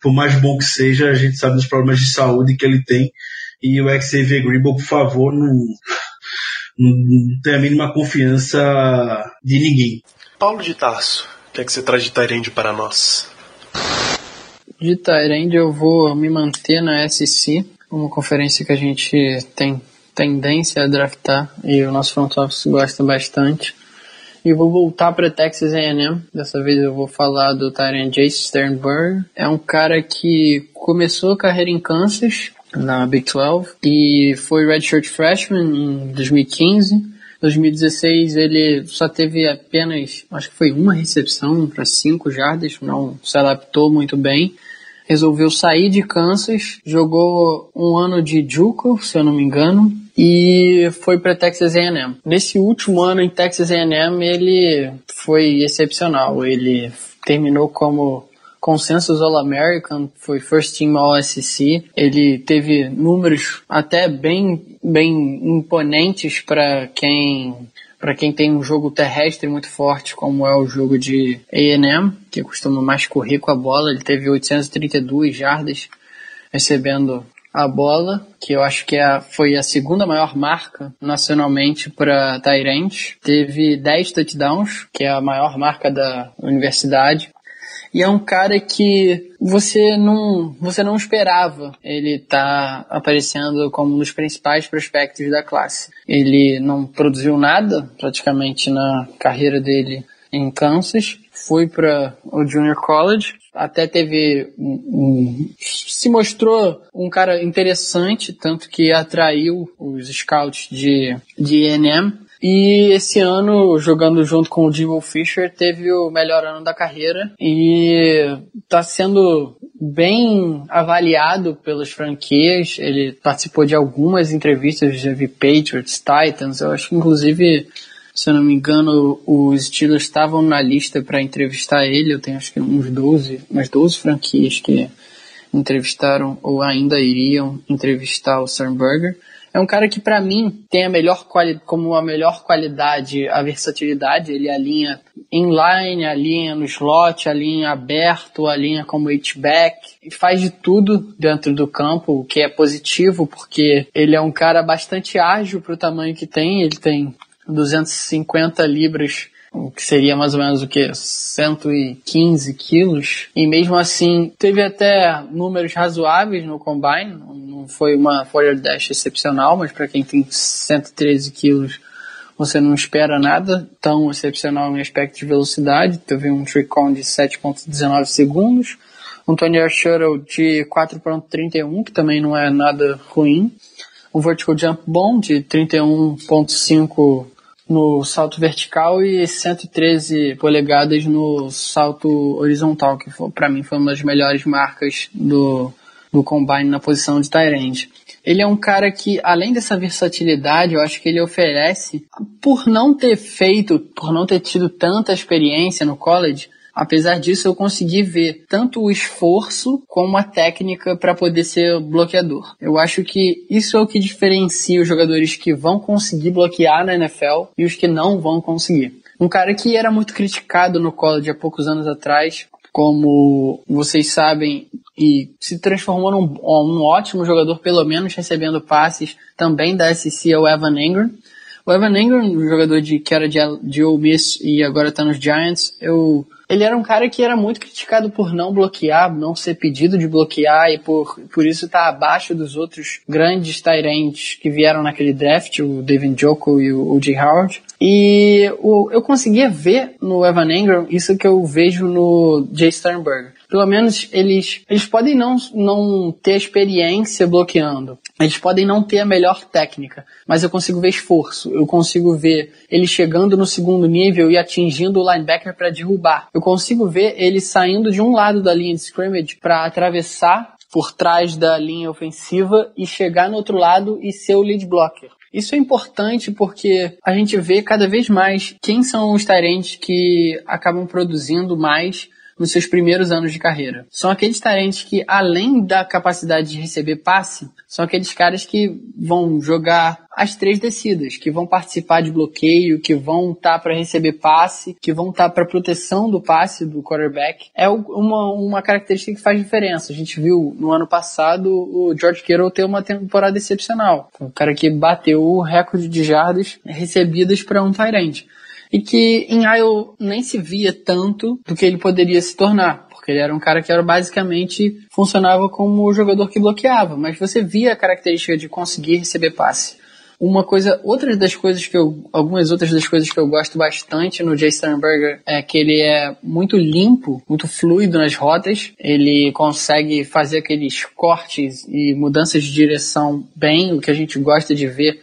Por mais bom que seja, a gente sabe dos problemas de saúde que ele tem. E o Xavier Greenbow, por favor, não, não tem a mínima confiança de ninguém. Paulo de Tarso, o que é que você traz de Tyrande para nós? De Tyrande eu vou me manter na SC, uma conferência que a gente tem tendência a draftar e o nosso front office gosta bastante. E vou voltar para Texas A&M. Dessa vez eu vou falar do Tyrant Jace Sternberg. É um cara que começou a carreira em Kansas, na Big 12, e foi redshirt freshman em 2015. 2016 ele só teve apenas, acho que foi uma recepção para cinco jardas, não se adaptou muito bem resolveu sair de Kansas, jogou um ano de JUCO, se eu não me engano, e foi para Texas A&M. Nesse último ano em Texas A&M ele foi excepcional. Ele terminou como Consensus All-American, foi First Team All-SEC. Ele teve números até bem, bem imponentes para quem para quem tem um jogo terrestre muito forte, como é o jogo de A&M, que costuma mais correr com a bola. Ele teve 832 jardas recebendo a bola, que eu acho que é, foi a segunda maior marca nacionalmente para Tyrant. Teve 10 touchdowns, que é a maior marca da universidade. E é um cara que você não, você não esperava ele tá aparecendo como um dos principais prospectos da classe. Ele não produziu nada praticamente na carreira dele em Kansas, foi para o Junior College, até teve um, um, se mostrou um cara interessante, tanto que atraiu os scouts de de ENM. E esse ano, jogando junto com o Jimbo Fisher, teve o melhor ano da carreira e está sendo bem avaliado pelas franquias. Ele participou de algumas entrevistas, já vi Patriots, Titans. Eu acho que, inclusive, se eu não me engano, os Steelers estavam na lista para entrevistar ele. Eu tenho acho que uns 12, umas 12 franquias que entrevistaram ou ainda iriam entrevistar o Sternberger. É um cara que para mim tem a melhor como a melhor qualidade a versatilidade. Ele alinha inline, alinha no slot, alinha aberto, alinha como H-back. Faz de tudo dentro do campo, o que é positivo porque ele é um cara bastante ágil para o tamanho que tem. Ele tem 250 libras o que seria mais ou menos o que 115 quilos? E mesmo assim teve até números razoáveis no combine. Não foi uma forward dash excepcional mas para quem tem 113 quilos você não espera nada tão excepcional em aspecto de velocidade. Teve um trick de 7.19 segundos um Tony Shuttle de 4.31 que também não é nada ruim um vertical jump bom de 31.5 no salto vertical e 113 polegadas no salto horizontal, que para mim foi uma das melhores marcas do, do Combine na posição de Tyrande. Ele é um cara que, além dessa versatilidade, eu acho que ele oferece, por não ter feito, por não ter tido tanta experiência no college, Apesar disso, eu consegui ver tanto o esforço como a técnica para poder ser bloqueador. Eu acho que isso é o que diferencia os jogadores que vão conseguir bloquear na NFL e os que não vão conseguir. Um cara que era muito criticado no college há poucos anos atrás, como vocês sabem, e se transformou num, num ótimo jogador, pelo menos recebendo passes também da SC, é o Evan Ingram. O Evan Ingram, um jogador de, que era de, de Ole Miss e agora está nos Giants, eu ele era um cara que era muito criticado por não bloquear, não ser pedido de bloquear e por, por isso estar tá abaixo dos outros grandes Tyrants que vieram naquele draft, o Devin Joko e o, J. Howard. E o, eu conseguia ver no Evan Engram isso que eu vejo no Jay Sternberger. Pelo menos eles, eles podem não, não ter experiência bloqueando. Eles podem não ter a melhor técnica, mas eu consigo ver esforço. Eu consigo ver ele chegando no segundo nível e atingindo o linebacker para derrubar. Eu consigo ver ele saindo de um lado da linha de scrimmage para atravessar por trás da linha ofensiva e chegar no outro lado e ser o lead blocker. Isso é importante porque a gente vê cada vez mais quem são os tarentes que acabam produzindo mais nos seus primeiros anos de carreira. São aqueles talentos que, além da capacidade de receber passe, são aqueles caras que vão jogar as três descidas, que vão participar de bloqueio, que vão estar tá para receber passe, que vão estar tá para proteção do passe do quarterback. É uma, uma característica que faz diferença. A gente viu no ano passado o George Kittle ter uma temporada excepcional. O cara que bateu o recorde de jardas recebidas para um Tyrant e que em Iowa nem se via tanto do que ele poderia se tornar, porque ele era um cara que era basicamente funcionava como o jogador que bloqueava, mas você via a característica de conseguir receber passe. Uma coisa, outras das coisas que eu, algumas outras das coisas que eu gosto bastante no Jay Sternberger é que ele é muito limpo, muito fluido nas rotas. Ele consegue fazer aqueles cortes e mudanças de direção bem, o que a gente gosta de ver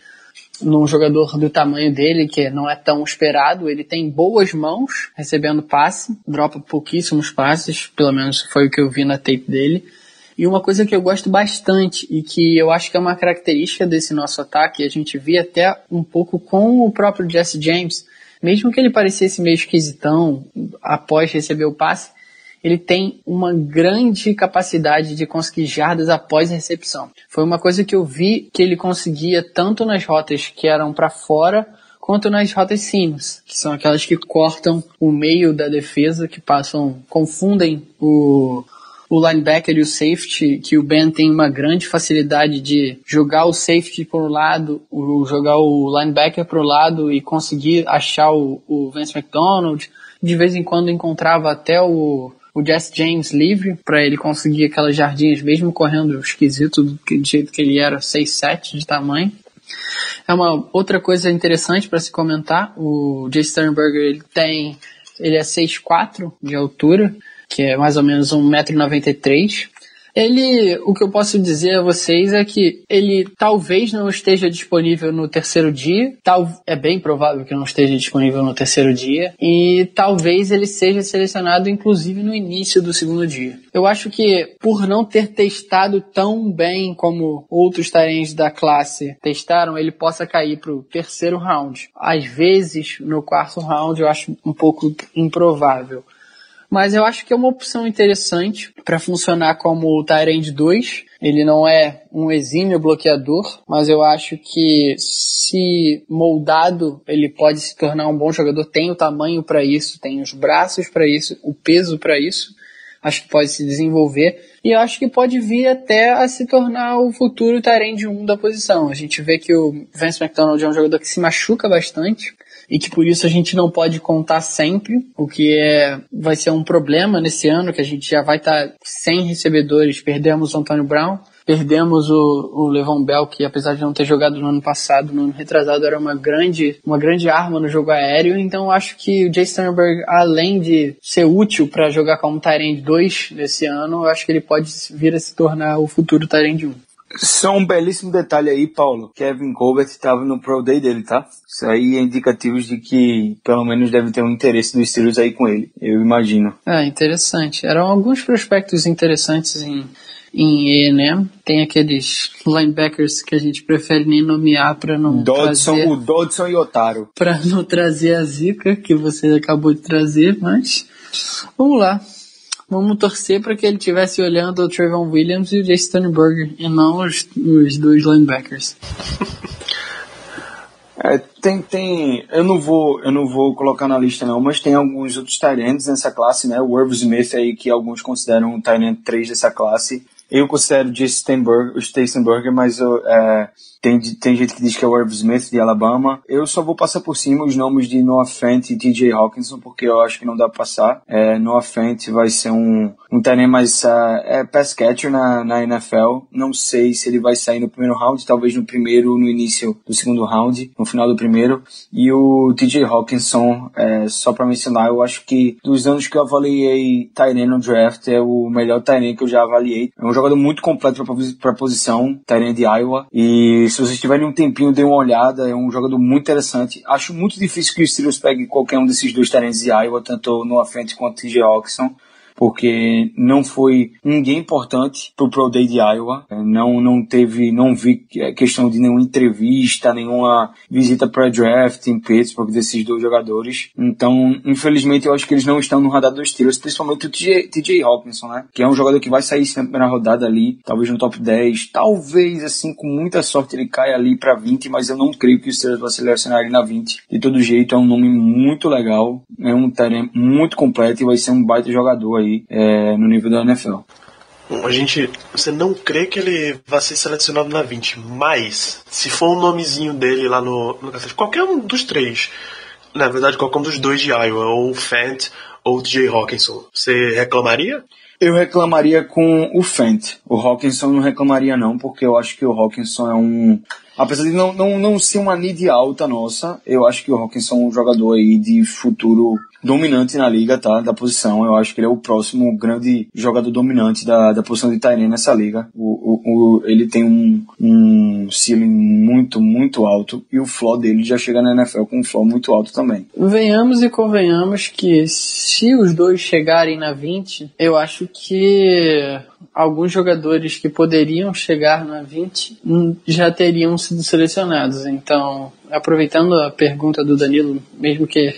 num jogador do tamanho dele, que não é tão esperado. Ele tem boas mãos recebendo passe, dropa pouquíssimos passes, pelo menos foi o que eu vi na tape dele. E uma coisa que eu gosto bastante e que eu acho que é uma característica desse nosso ataque, a gente vê até um pouco com o próprio Jesse James, mesmo que ele parecesse meio esquisitão após receber o passe, ele tem uma grande capacidade de conseguir jardas após a recepção. Foi uma coisa que eu vi que ele conseguia tanto nas rotas que eram para fora, quanto nas rotas sims, que são aquelas que cortam o meio da defesa, que passam, confundem o, o linebacker e o safety, que o Ben tem uma grande facilidade de jogar o safety para um lado, o, jogar o linebacker para o lado e conseguir achar o, o Vance McDonald. De vez em quando encontrava até o, o Jess James livre para ele conseguir aquelas jardinhas, mesmo correndo esquisito do, jeito que ele era, 6'7 de tamanho. É uma outra coisa interessante para se comentar. O Jay Sternberger ele tem, ele é 6'4 de altura, que é mais ou menos 1,93m. Ele, o que eu posso dizer a vocês é que ele talvez não esteja disponível no terceiro dia, tal, é bem provável que não esteja disponível no terceiro dia, e talvez ele seja selecionado inclusive no início do segundo dia. Eu acho que por não ter testado tão bem como outros talentos da classe testaram, ele possa cair para o terceiro round. Às vezes, no quarto round, eu acho um pouco improvável mas eu acho que é uma opção interessante para funcionar como o Tyrande 2. Ele não é um exímio bloqueador, mas eu acho que se moldado, ele pode se tornar um bom jogador. Tem o tamanho para isso, tem os braços para isso, o peso para isso. Acho que pode se desenvolver e acho que pode vir até a se tornar o futuro Tyrande 1 da posição. A gente vê que o Vance McDonald é um jogador que se machuca bastante, e que por isso a gente não pode contar sempre, o que é, vai ser um problema nesse ano, que a gente já vai estar tá sem recebedores. Perdemos o Antônio Brown, perdemos o, o Levon Bell, que apesar de não ter jogado no ano passado, no ano retrasado era uma grande, uma grande arma no jogo aéreo, então acho que o Jay Sternberg, além de ser útil para jogar como Tyrande 2 nesse ano, acho que ele pode vir a se tornar o futuro Tyrande 1. Só um belíssimo detalhe aí, Paulo. Kevin Colbert estava no Pro Day dele, tá? Isso aí é indicativos de que pelo menos deve ter um interesse dos Steelers aí com ele, eu imagino. É, interessante. Eram alguns prospectos interessantes em, em E&M. Tem aqueles linebackers que a gente prefere nem nomear para não Dodson, trazer... O Dodson e Otaro. Para não trazer a zica que você acabou de trazer, mas... Vamos lá. Vamos torcer para que ele estivesse olhando o Trayvon Williams e o Jay Sternberger e não os, os dois linebackers. É, tem, tem, eu não vou, eu não vou colocar na lista não, mas tem alguns outros Tyrants nessa classe, né? O Irv Smith aí que alguns consideram o Tyrant 3 dessa classe. Eu considero o Jay Stenberger, mas eu, é, tem, tem gente que diz que é o Irv Smith de Alabama. Eu só vou passar por cima os nomes de Noah Fent e TJ Hawkinson, porque eu acho que não dá pra passar. É, Noah Fent vai ser um, um terreno mais uh, é, pass catcher na, na NFL. Não sei se ele vai sair no primeiro round, talvez no primeiro, no início do segundo round, no final do primeiro. E o TJ Hawkinson, é, só pra mencionar, eu acho que dos anos que eu avaliei Tyrene no draft, é o melhor Tyrene que eu já avaliei. É um jogador muito completo pra, pra posição, Tyrene de Iowa. E se vocês tiverem um tempinho, dê uma olhada. É um jogador muito interessante. Acho muito difícil que o Steelers pegue qualquer um desses dois talentos de Iowa, tanto no frente quanto TJ Oxon porque não foi ninguém importante pro Pro Day de Iowa. É, não, não teve, não vi é, questão de nenhuma entrevista, nenhuma visita pré-draft em Pittsburgh desses dois jogadores. Então, infelizmente, eu acho que eles não estão no radar dos Steelers, principalmente o TJ, TJ Hawkinson, né? Que é um jogador que vai sair sempre na rodada ali, talvez no top 10. Talvez, assim, com muita sorte ele caia ali para 20, mas eu não creio que o Steelers vai selecionar ele na 20. De todo jeito, é um nome muito legal, é um terreno muito completo e vai ser um baita jogador aí aí é, no nível da NFL. Bom, a gente. Você não crê que ele vai ser selecionado na 20, mas se for o um nomezinho dele lá no, no qualquer um dos três, na verdade, qualquer um dos dois de Iowa, ou o Fant ou o TJ Hawkinson, você reclamaria? Eu reclamaria com o Fent. O Hawkinson não reclamaria não, porque eu acho que o Hawkinson é um... Apesar de não, não, não ser uma need alta nossa, eu acho que o Hawkinson é um jogador aí de futuro dominante na liga, tá? Da posição. Eu acho que ele é o próximo grande jogador dominante da, da posição de Tyrene nessa liga. O, o, o, ele tem um, um ceiling muito, muito alto e o floor dele já chega na NFL com um floor muito alto também. Venhamos e convenhamos que se os dois chegarem na 20, eu acho que alguns jogadores que poderiam chegar na 20 já teriam sido selecionados. Então, aproveitando a pergunta do Danilo, mesmo que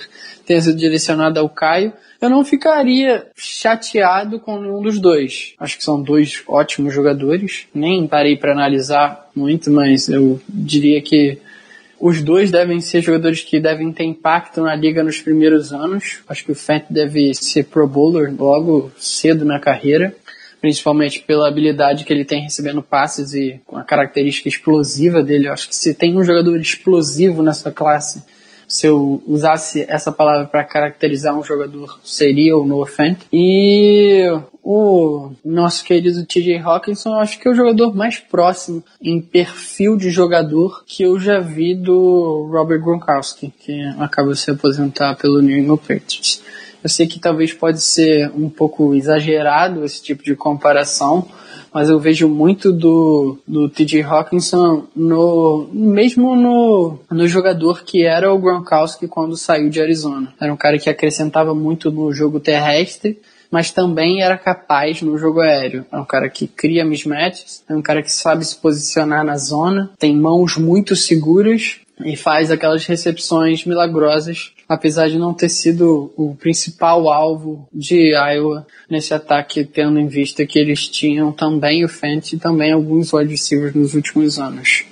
tenha sido direcionada ao Caio, eu não ficaria chateado com nenhum dos dois. Acho que são dois ótimos jogadores. Nem parei para analisar muito, mas eu diria que os dois devem ser jogadores que devem ter impacto na liga nos primeiros anos. Acho que o Fent deve ser Pro Bowler logo cedo na carreira, principalmente pela habilidade que ele tem recebendo passes e com a característica explosiva dele. acho que se tem um jogador explosivo nessa classe, se eu usasse essa palavra para caracterizar um jogador, seria o Noah Fant. E o nosso querido TJ Hawkinson, acho que é o jogador mais próximo em perfil de jogador que eu já vi do Robert Gronkowski, que acaba de se aposentar pelo New England Patriots. Eu sei que talvez pode ser um pouco exagerado esse tipo de comparação, mas eu vejo muito do, do TJ Hawkinson no, mesmo no, no jogador que era o Gronkowski quando saiu de Arizona. Era um cara que acrescentava muito no jogo terrestre, mas também era capaz no jogo aéreo. É um cara que cria mismatches, é um cara que sabe se posicionar na zona, tem mãos muito seguras e faz aquelas recepções milagrosas, apesar de não ter sido o principal alvo de Iowa nesse ataque, tendo em vista que eles tinham também o Fent e também alguns wide receivers nos últimos anos.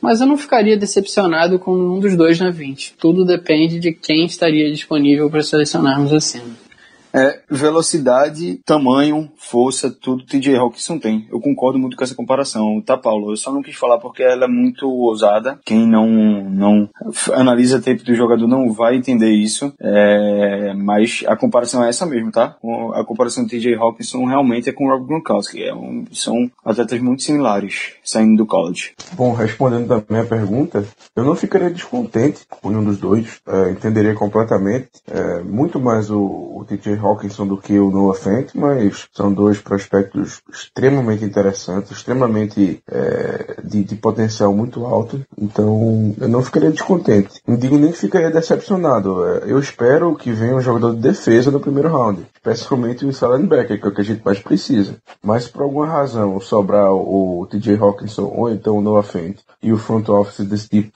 Mas eu não ficaria decepcionado com um dos dois na 20. Tudo depende de quem estaria disponível para selecionarmos acima. É, velocidade, tamanho, força, tudo TJ Hawkinson tem. Eu concordo muito com essa comparação, tá, Paulo? Eu só não quis falar porque ela é muito ousada. Quem não, não analisa tempo do jogador não vai entender isso. É, mas a comparação é essa mesmo, tá? A comparação do TJ Hawkinson realmente é com o Rob Gronkowski. É um, são atletas muito similares saindo do college. Bom, respondendo também a pergunta, eu não ficaria descontente com nenhum dos dois. É, entenderia completamente. É, muito mais o, o TJ Hawkinson do que o Noah Fent, mas são dois prospectos extremamente interessantes, extremamente é, de, de, potencial muito alto. Então eu não ficaria descontente. Não digo nem que ficaria decepcionado. É, eu espero que venha um jogador de defesa no primeiro round, especialmente o inside linebacker, que é o que a gente mais precisa. Mas por alguma razão sobrar o, o TJ Hawkinson ou então o Noah Fent e o front office decidir,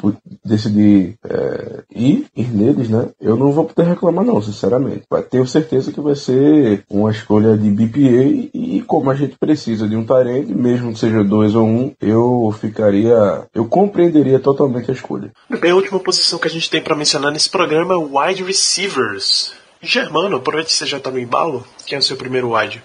decidir é, ir, ir neles, né? Eu não vou poder reclamar não, sinceramente. Tenho certeza que vai ser uma escolha de BPA e como a gente precisa de um Tyrande, mesmo que seja dois ou um, eu ficaria, eu compreenderia totalmente a escolha. Bem, a última posição que a gente tem para mencionar nesse programa é wide receivers. Germano, aproveite que você já tá no embalo. Quem é o seu primeiro wide?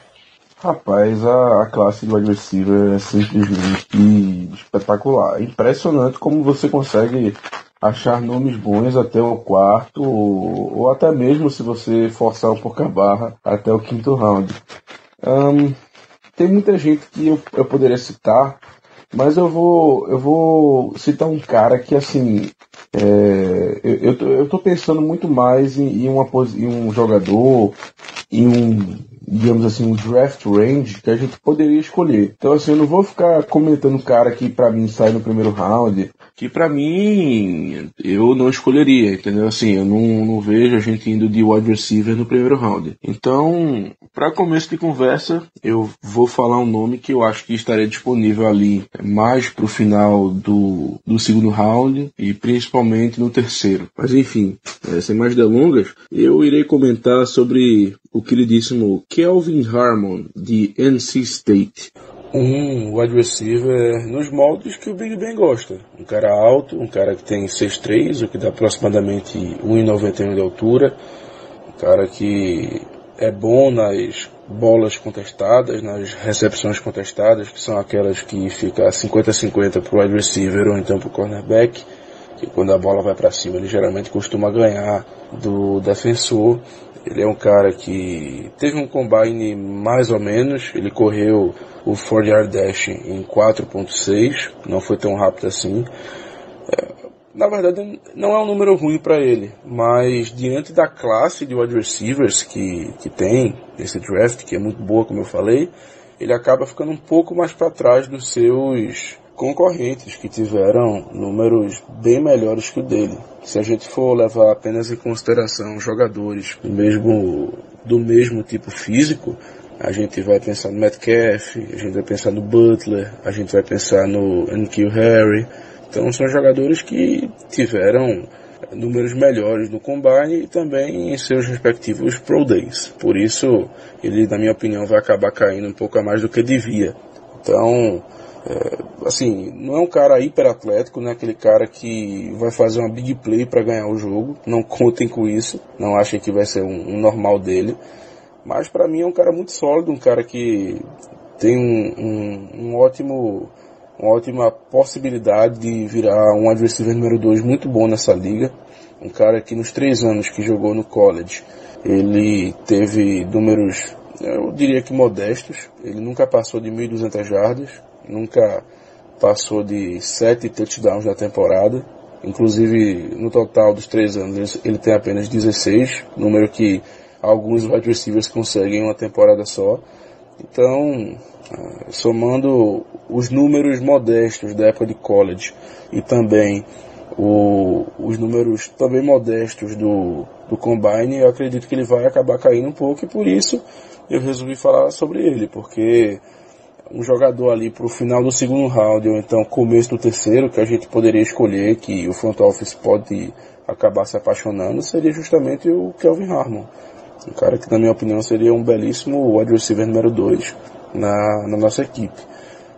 Rapaz, a, a classe de wide receiver é simplesmente espetacular. Impressionante como você consegue achar nomes bons até o quarto, ou, ou até mesmo se você forçar um pouco a barra até o quinto round. Um, tem muita gente que eu, eu poderia citar, mas eu vou, eu vou citar um cara que assim. É, eu, eu, tô, pensando muito mais em, em, uma, em um jogador, em um, digamos assim, um draft range que a gente poderia escolher. Então, assim, eu não vou ficar comentando um cara que para mim sai no primeiro round, que para mim eu não escolheria, entendeu? Assim, eu não, não vejo a gente indo de wide receiver no primeiro round. Então, para começo de conversa, eu vou falar um nome que eu acho que estaria disponível ali mais pro final do, do segundo round e principalmente no terceiro. Mas enfim, é, sem mais delongas, eu irei comentar sobre o queridíssimo Kelvin Harmon de NC State um wide receiver nos moldes que o Big Ben gosta. Um cara alto, um cara que tem 6'3", o que dá aproximadamente 1,91 de altura. Um cara que é bom nas bolas contestadas, nas recepções contestadas, que são aquelas que fica 50-50 para o wide receiver ou então para o cornerback, que quando a bola vai para cima ele geralmente costuma ganhar do defensor. Ele é um cara que teve um combine mais ou menos, ele correu o 4 yard dash em 4.6, não foi tão rápido assim. É, na verdade, não é um número ruim para ele, mas diante da classe de wide receivers que, que tem nesse draft, que é muito boa, como eu falei, ele acaba ficando um pouco mais para trás dos seus concorrentes que tiveram números bem melhores que o dele. Se a gente for levar apenas em consideração jogadores do mesmo, do mesmo tipo físico, a gente vai pensar no Metcalf, a gente vai pensar no Butler, a gente vai pensar no N.Q. Harry. Então são jogadores que tiveram números melhores no Combine e também em seus respectivos Pro Days. Por isso, ele, na minha opinião, vai acabar caindo um pouco a mais do que devia. Então, é, assim, não é um cara hiperatlético, não é aquele cara que vai fazer uma big play para ganhar o jogo. Não contem com isso. Não achem que vai ser um, um normal dele. Mas para mim é um cara muito sólido, um cara que tem um, um, um ótimo, uma ótima possibilidade de virar um adversário número 2 muito bom nessa liga. Um cara que nos três anos que jogou no college, ele teve números eu diria que modestos. Ele nunca passou de 1.200 jardas, nunca passou de 7 touchdowns na temporada. Inclusive, no total dos três anos, ele tem apenas 16, número que alguns wide receivers conseguem em uma temporada só. Então, ah, somando os números modestos da época de college e também o, os números também modestos do, do Combine, eu acredito que ele vai acabar caindo um pouco e por isso eu resolvi falar sobre ele, porque um jogador ali para o final do segundo round ou então começo do terceiro, que a gente poderia escolher, que o front office pode acabar se apaixonando, seria justamente o Kelvin Harmon. Um cara que, na minha opinião, seria um belíssimo wide receiver número 2 na, na nossa equipe.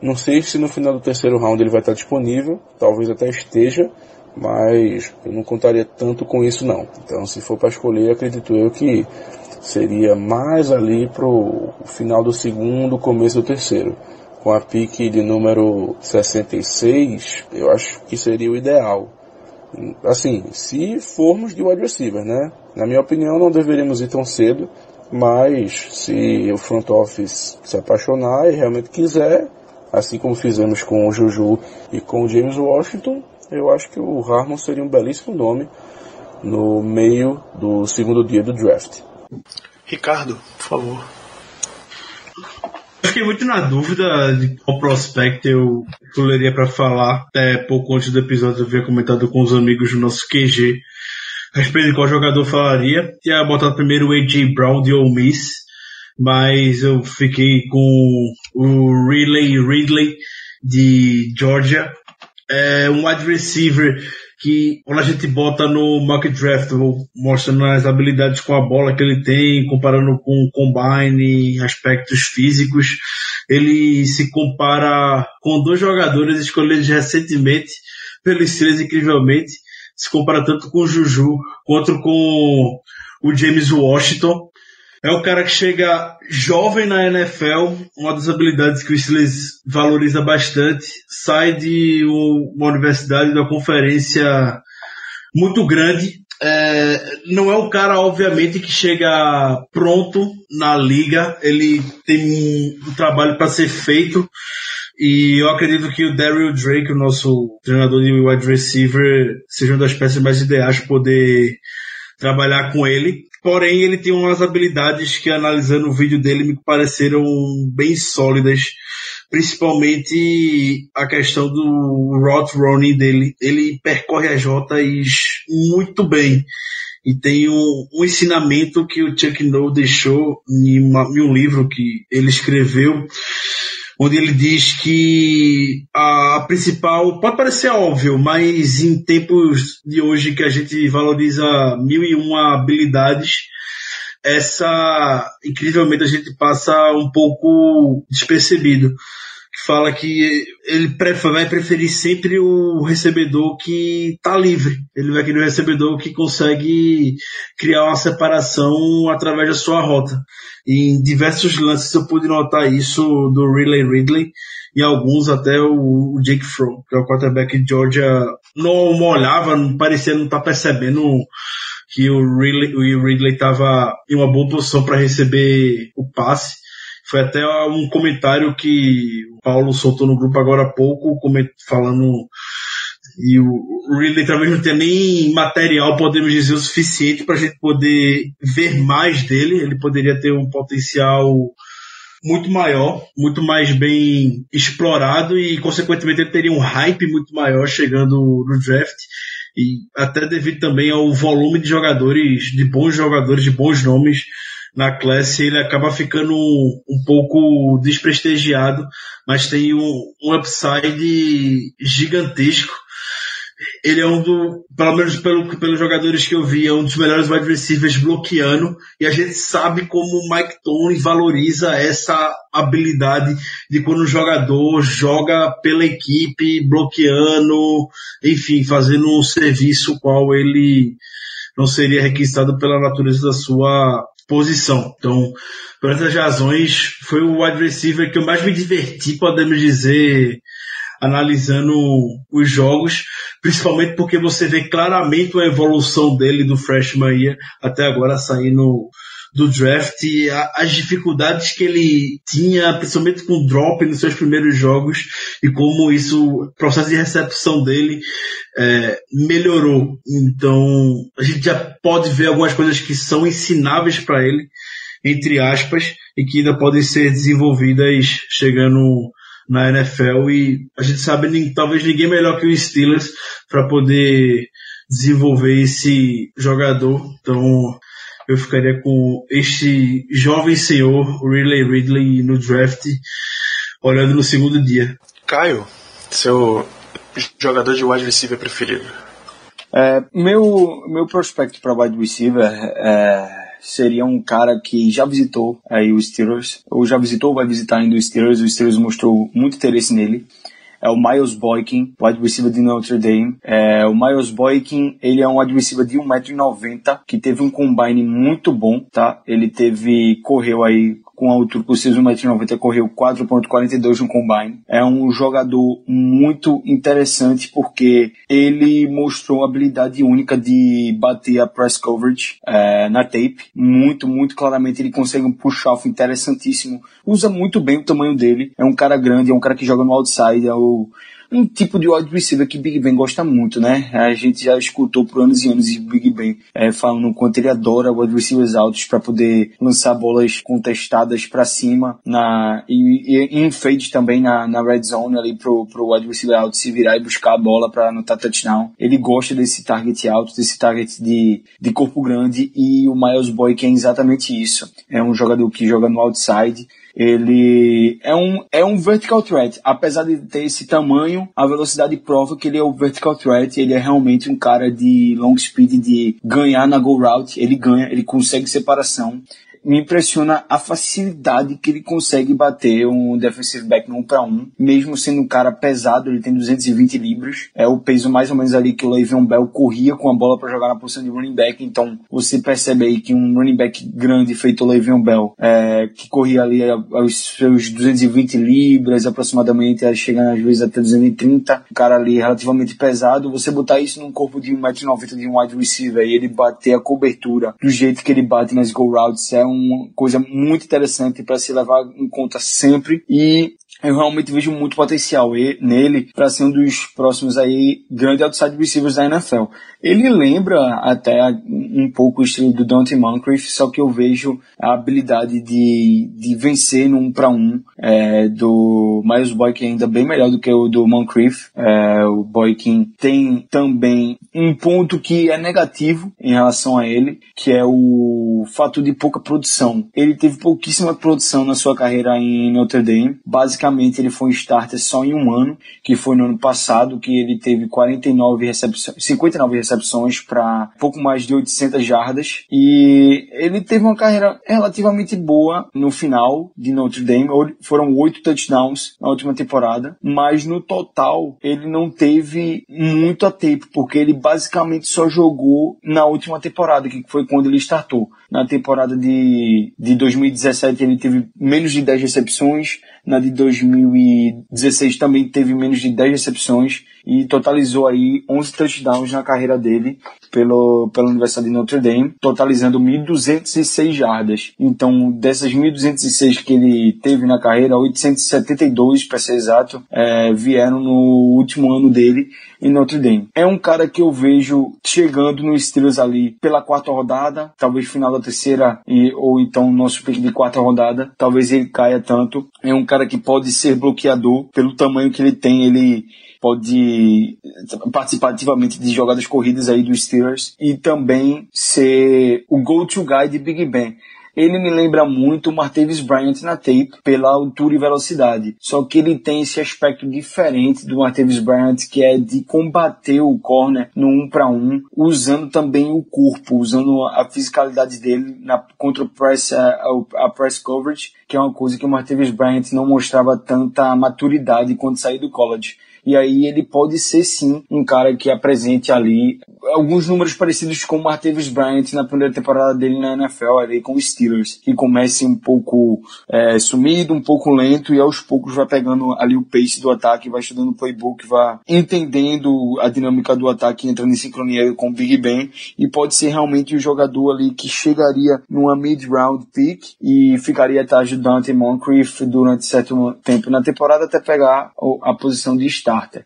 Não sei se no final do terceiro round ele vai estar disponível, talvez até esteja, mas eu não contaria tanto com isso não. Então, se for para escolher, acredito eu que seria mais ali pro final do segundo, começo do terceiro. Com a pique de número 66, eu acho que seria o ideal. Assim, se formos de wide receiver, né? Na minha opinião, não deveríamos ir tão cedo, mas se o front office se apaixonar e realmente quiser, assim como fizemos com o Juju e com o James Washington, eu acho que o Harmon seria um belíssimo nome no meio do segundo dia do draft. Ricardo, por favor. Eu fiquei muito na dúvida de qual prospect eu escolheria para falar. Até pouco antes do episódio eu havia comentado com os amigos do nosso QG a respeito de qual jogador falaria. Tinha botado primeiro o A.J. Brown de Ole Miss, mas eu fiquei com o Riley Ridley de Georgia. É um wide receiver que quando a gente bota no mock draft, mostrando as habilidades com a bola que ele tem, comparando com o combine, aspectos físicos, ele se compara com dois jogadores escolhidos recentemente pelos Steelers incrivelmente, se compara tanto com o Juju quanto com o James Washington. É um cara que chega jovem na NFL, uma das habilidades que o Steelers valoriza bastante. Sai de uma universidade, de uma conferência muito grande. É, não é um cara, obviamente, que chega pronto na liga. Ele tem um trabalho para ser feito. E eu acredito que o Daryl Drake, o nosso treinador de wide receiver, seja uma das peças mais ideais para poder trabalhar com ele. Porém, ele tem umas habilidades que, analisando o vídeo dele, me pareceram bem sólidas. Principalmente a questão do route running dele. Ele percorre as rotas muito bem. E tem um, um ensinamento que o Chuck Noll deixou em, uma, em um livro que ele escreveu, onde ele diz que a principal, pode parecer óbvio, mas em tempos de hoje que a gente valoriza mil e uma habilidades, essa, incrivelmente, a gente passa um pouco despercebido. Fala que ele vai preferir sempre o recebedor que está livre. Ele vai querer o recebedor que consegue criar uma separação através da sua rota. Em diversos lances eu pude notar isso do Riley Ridley e alguns até o, Jake Fromm, que é o quarterback de Georgia, não, não olhava, não parecia não estar tá percebendo que Ridley, o Ridley estava em uma boa posição para receber o passe. Foi até um comentário que o Paulo soltou no grupo agora há pouco, falando e o Ridley talvez não tenha nem material, podemos dizer, o suficiente para a gente poder ver mais dele. Ele poderia ter um potencial muito maior, muito mais bem explorado e, consequentemente, ele teria um hype muito maior chegando no draft. E até devido também ao volume de jogadores, de bons jogadores, de bons nomes na classe, ele acaba ficando um, pouco desprestigiado, mas tem um, um upside gigantesco. Ele é um do, pelo menos pelo, pelos jogadores que eu vi, é um dos melhores wide receivers bloqueando, e a gente sabe como o Mike Tony valoriza essa habilidade de quando o jogador joga pela equipe, bloqueando, enfim, fazendo um serviço qual ele não seria requisitado pela natureza da sua posição. Então, por essas razões, foi o wide receiver que eu mais me diverti, podemos dizer, analisando os jogos, principalmente porque você vê claramente a evolução dele do freshman year até agora saindo do draft, as dificuldades que ele tinha, principalmente com drop nos seus primeiros jogos, e como isso, o processo de recepção dele é, melhorou. Então, a gente já pode ver algumas coisas que são ensináveis para ele, entre aspas, e que ainda podem ser desenvolvidas chegando na NFL e a gente sabe talvez ninguém melhor que o Steelers para poder desenvolver esse jogador. Então eu ficaria com este jovem senhor, Ridley Ridley, no draft, olhando no segundo dia. Caio, seu jogador de wide receiver preferido? É, meu, meu prospecto para wide receiver é, seria um cara que já visitou aí os Steelers, ou já visitou ou vai visitar ainda os Steelers. O Steelers mostrou muito interesse nele é o Miles Boykin, wide receiver de Notre Dame. É, o Miles Boykin, ele é um wide receiver de 1,90m, que teve um combine muito bom, tá? Ele teve, correu aí com a altura por 1,90m, correu 4.42 no combine. É um jogador muito interessante porque ele mostrou habilidade única de bater a press coverage é, na tape. Muito, muito claramente ele consegue um push-off interessantíssimo. Usa muito bem o tamanho dele. É um cara grande, é um cara que joga no outside, é o um tipo de wide receiver que Big Ben gosta muito, né? A gente já escutou por anos e anos de Big Ben é, falando o quanto ele adora wide receivers altos para poder lançar bolas contestadas para cima na, e, e, em fade também na, na red zone ali pro, pro wide receiver alto se virar e buscar a bola para anotar touchdown. Ele gosta desse target alto, desse target de, de corpo grande e o Miles Boy que é exatamente isso. É um jogador que joga no outside, ele é um, é um vertical threat. Apesar de ter esse tamanho, a velocidade prova que ele é o vertical threat. Ele é realmente um cara de long speed, de ganhar na go route. Ele ganha, ele consegue separação me impressiona a facilidade que ele consegue bater um defensive back no 1 para 1, mesmo sendo um cara pesado, ele tem 220 libras, é o peso mais ou menos ali que o Le'Veon Bell corria com a bola para jogar na posição de running back, então você percebe aí que um running back grande feito o Le'Veon Bell, é, que corria ali aos seus 220 libras aproximadamente, chegando às vezes até 230, um cara ali relativamente pesado, você botar isso num corpo de 1,90m de um wide receiver e ele bater a cobertura do jeito que ele bate nas go routes é uma coisa muito interessante para se levar em conta sempre. E eu realmente vejo muito potencial nele para ser um dos próximos aí grandes outside receivers da NFL. Ele lembra até um pouco o estilo do Dante Moncrief, só que eu vejo a habilidade de, de vencer no um para um é, do Miles Boykin ainda bem melhor do que o do Moncrief. É, o Boykin tem também um ponto que é negativo em relação a ele, que é o fato de pouca produção. Ele teve pouquíssima produção na sua carreira em Notre Dame. Basicamente, ele foi um starter só em um ano, que foi no ano passado, que ele teve 49 recepções, 59 recepções recepções para pouco mais de 800 jardas e ele teve uma carreira relativamente boa no final de Notre Dame. Foram oito touchdowns na última temporada, mas no total ele não teve muito a tempo, porque ele basicamente só jogou na última temporada, que foi quando ele startou. Na temporada de, de 2017 ele teve menos de 10 recepções, na de 2016 também teve menos de 10 recepções e totalizou aí 11 touchdowns na carreira dele pelo, pela Universidade de Notre Dame, totalizando 1.206 jardas. Então, dessas 1.206 que ele teve na carreira, 872, para ser exato, é, vieram no último ano dele em Notre Dame. É um cara que eu vejo chegando no Steelers ali pela quarta rodada, talvez final da terceira, e, ou então nosso pick de quarta rodada, talvez ele caia tanto. É um cara que pode ser bloqueador pelo tamanho que ele tem, ele pode participar ativamente de jogadas corridas aí dos Steelers e também ser o go-to guy de Big Ben. Ele me lembra muito o Martavis Bryant na tape pela altura e velocidade. Só que ele tem esse aspecto diferente do Martavis Bryant, que é de combater o corner no um para um, usando também o corpo, usando a fisicalidade dele na, contra press, a, a press coverage, que é uma coisa que o Martavis Bryant não mostrava tanta maturidade quando saiu do college. E aí ele pode ser sim um cara que apresente ali alguns números parecidos com o Martavis Bryant na primeira temporada dele na NFL, ali com os Steelers, que comece um pouco é, sumido, um pouco lento e aos poucos vai pegando ali o pace do ataque, vai estudando o playbook, vai entendendo a dinâmica do ataque, entrando em sincronia com o Big Ben e pode ser realmente o jogador ali que chegaria numa mid-round pick e ficaria atrás de Dante Moncrief durante certo tempo na temporada até pegar a posição de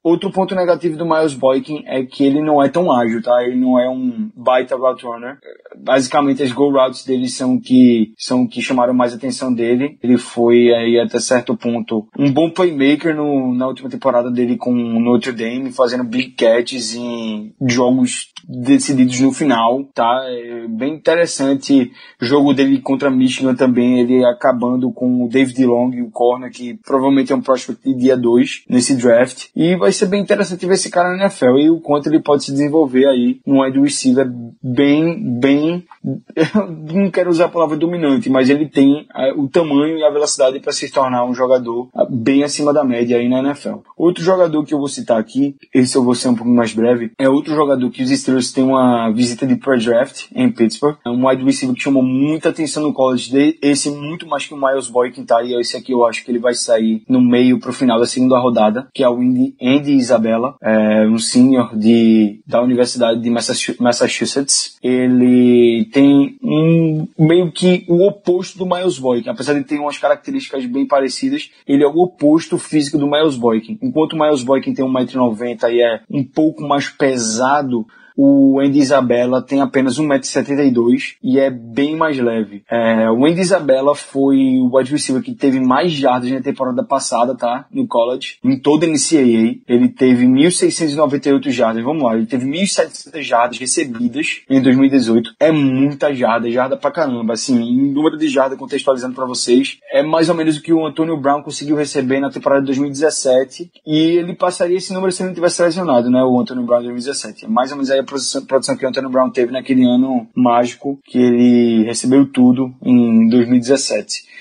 Outro ponto negativo do Miles Boykin é que ele não é tão ágil, tá? Ele não é um baita route runner. Basicamente as go routes dele são que são que chamaram mais atenção dele. Ele foi aí até certo ponto um bom playmaker no, na última temporada dele com Notre Dame, fazendo big catches em jogos decididos no final, tá? É bem interessante o jogo dele contra Michigan também, ele acabando com o David Long, o corner, que provavelmente é um prospect de dia 2 nesse draft. Vai ser bem interessante ver esse cara na NFL e o quanto ele pode se desenvolver aí num wide receiver bem, bem, não quero usar a palavra dominante, mas ele tem é, o tamanho e a velocidade para se tornar um jogador é, bem acima da média aí na NFL. Outro jogador que eu vou citar aqui, esse eu vou ser um pouco mais breve, é outro jogador que os Steelers têm uma visita de pre-draft em Pittsburgh, é um wide receiver que chamou muita atenção no college, esse muito mais que o Miles Boykin tá, e esse aqui eu acho que ele vai sair no meio pro final da segunda rodada, que é o Andy, Isabella, é um senior de, da Universidade de Massachusetts. Ele tem um meio que o oposto do Miles Boykin, apesar de ter umas características bem parecidas, ele é o oposto físico do Miles Boykin. Enquanto o Miles Boykin tem 1,90m e é um pouco mais pesado, o Andy Isabella tem apenas 1,72m e é bem mais leve. É, o Andy Isabella foi o wide receiver que teve mais jardas na temporada passada, tá? No college. Em toda a NCAA. Ele teve 1.698 jardas. Vamos lá, ele teve 1.700 jardas recebidas em 2018. É muita jarda, jarda pra caramba. Assim, em número de jardas, contextualizando para vocês, é mais ou menos o que o Antonio Brown conseguiu receber na temporada de 2017. E ele passaria esse número se ele não tivesse lesionado, né? O Antonio Brown de 2017. É mais ou menos aí a produção, produção que o Antônio Brown teve naquele ano mágico que ele recebeu tudo em 2017.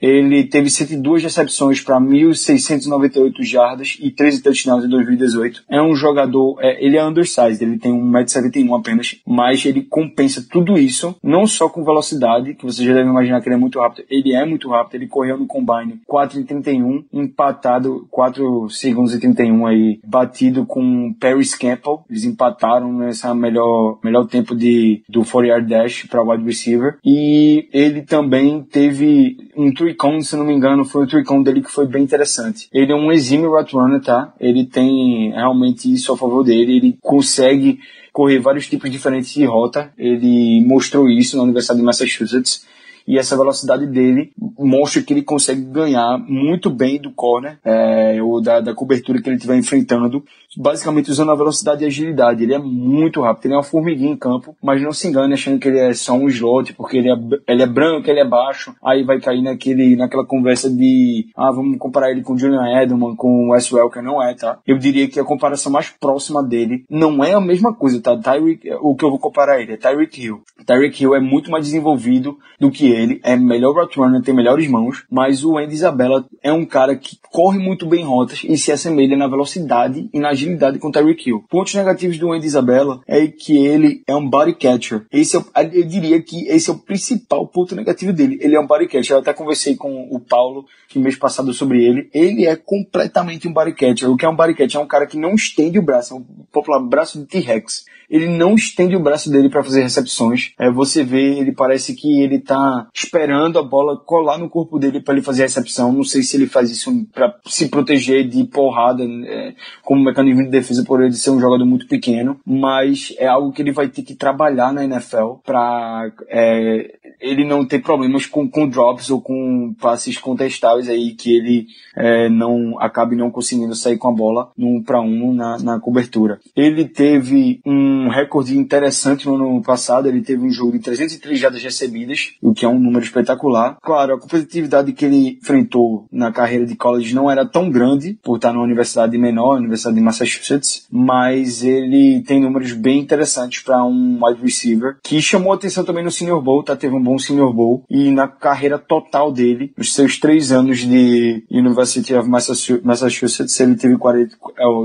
Ele teve 102 recepções para 1.698 jardas e 13 touchdowns em 2018. É um jogador, é, ele é undersized, ele tem 1,71m apenas, mas ele compensa tudo isso, não só com velocidade, que você já deve imaginar que ele é muito rápido, ele é muito rápido, ele correu no combine 4,31, empatado 4 segundos e 31 aí, batido com Paris Campbell, eles empataram nessa melhor, melhor tempo de, do 4 yard dash para wide receiver, e ele também teve um Tricon, se não me engano, foi o Tricon dele que foi bem interessante. Ele é um exímio route tá? Ele tem realmente isso a favor dele, ele consegue correr vários tipos diferentes de rota, ele mostrou isso na Universidade de Massachusetts e essa velocidade dele mostra que ele consegue ganhar muito bem do corner é, ou da, da cobertura que ele estiver enfrentando, basicamente usando a velocidade e agilidade. Ele é muito rápido, ele é uma formiguinha em campo, mas não se engane achando que ele é só um slot, porque ele é, ele é branco, ele é baixo, aí vai cair naquele, naquela conversa de, ah, vamos comparar ele com o Julian Edelman, com o Wes Welker, não é, tá? Eu diria que a comparação mais próxima dele não é a mesma coisa, tá? Tyreek, o que eu vou comparar ele é Tyreek Hill. Tyreek Hill é muito mais desenvolvido do que ele, é melhor route runner, tem melhores mãos, mas o Andy Isabella é um cara que corre muito bem rotas e se assemelha na velocidade e na agilidade com o Tyreek Hill. Pontos negativos do Andy Isabella é que ele é um body catcher. Esse é, eu diria que esse é o principal ponto negativo dele. Ele é um body catcher. Eu até conversei com o Paulo que mês passado sobre ele. Ele é completamente um body catcher. O que é um body catcher? É um cara que não estende o braço, é um popular braço de T-Rex ele não estende o braço dele para fazer recepções. É, você vê, ele parece que ele tá esperando a bola colar no corpo dele para ele fazer a recepção. Não sei se ele faz isso para se proteger de porrada, é, como mecanismo de defesa por ele ser um jogador muito pequeno, mas é algo que ele vai ter que trabalhar na NFL para é, ele não ter problemas com, com drops ou com passes contestáveis aí que ele é, não acabe não conseguindo sair com a bola no um para um na, na cobertura. Ele teve um recorde interessante no ano passado, ele teve um jogo de 303 jardas recebidas, o que é é um número espetacular. Claro, a competitividade que ele enfrentou na carreira de college não era tão grande, por estar numa universidade menor, Universidade de Massachusetts, mas ele tem números bem interessantes para um wide receiver, que chamou atenção também no Senior Bowl, tá? Teve um bom Senior Bowl, e na carreira total dele, nos seus três anos de University of Massachusetts, ele teve 40,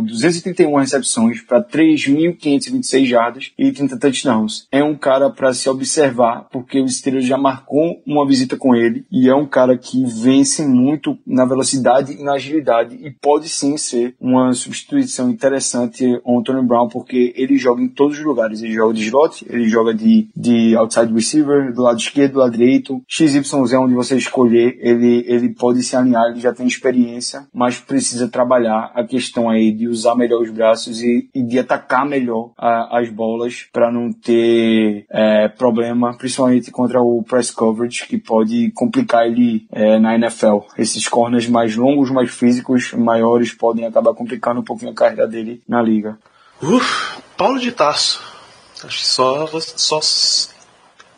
231 recepções para 3.526 jardas e 30 touchdowns. É um cara para se observar, porque o Steelers já marcou uma visita com ele e é um cara que vence muito na velocidade e na agilidade e pode sim ser uma substituição interessante ao Anthony Brown, porque ele joga em todos os lugares. Ele joga de slot, ele joga de, de outside receiver, do lado esquerdo, do lado direito. XYZ, onde você escolher, ele, ele pode se alinhar, ele já tem experiência, mas precisa trabalhar a questão aí de usar melhor os braços e, e de atacar melhor a, as bolas para não ter é, problema, principalmente contra o press coverage, que pode complicar ele é, na NFL. Esses corners mais longos, mais físicos, maiores, podem acabar complicando um pouquinho a carreira dele na liga. Uf, Paulo de Tarso. Acho que só, só.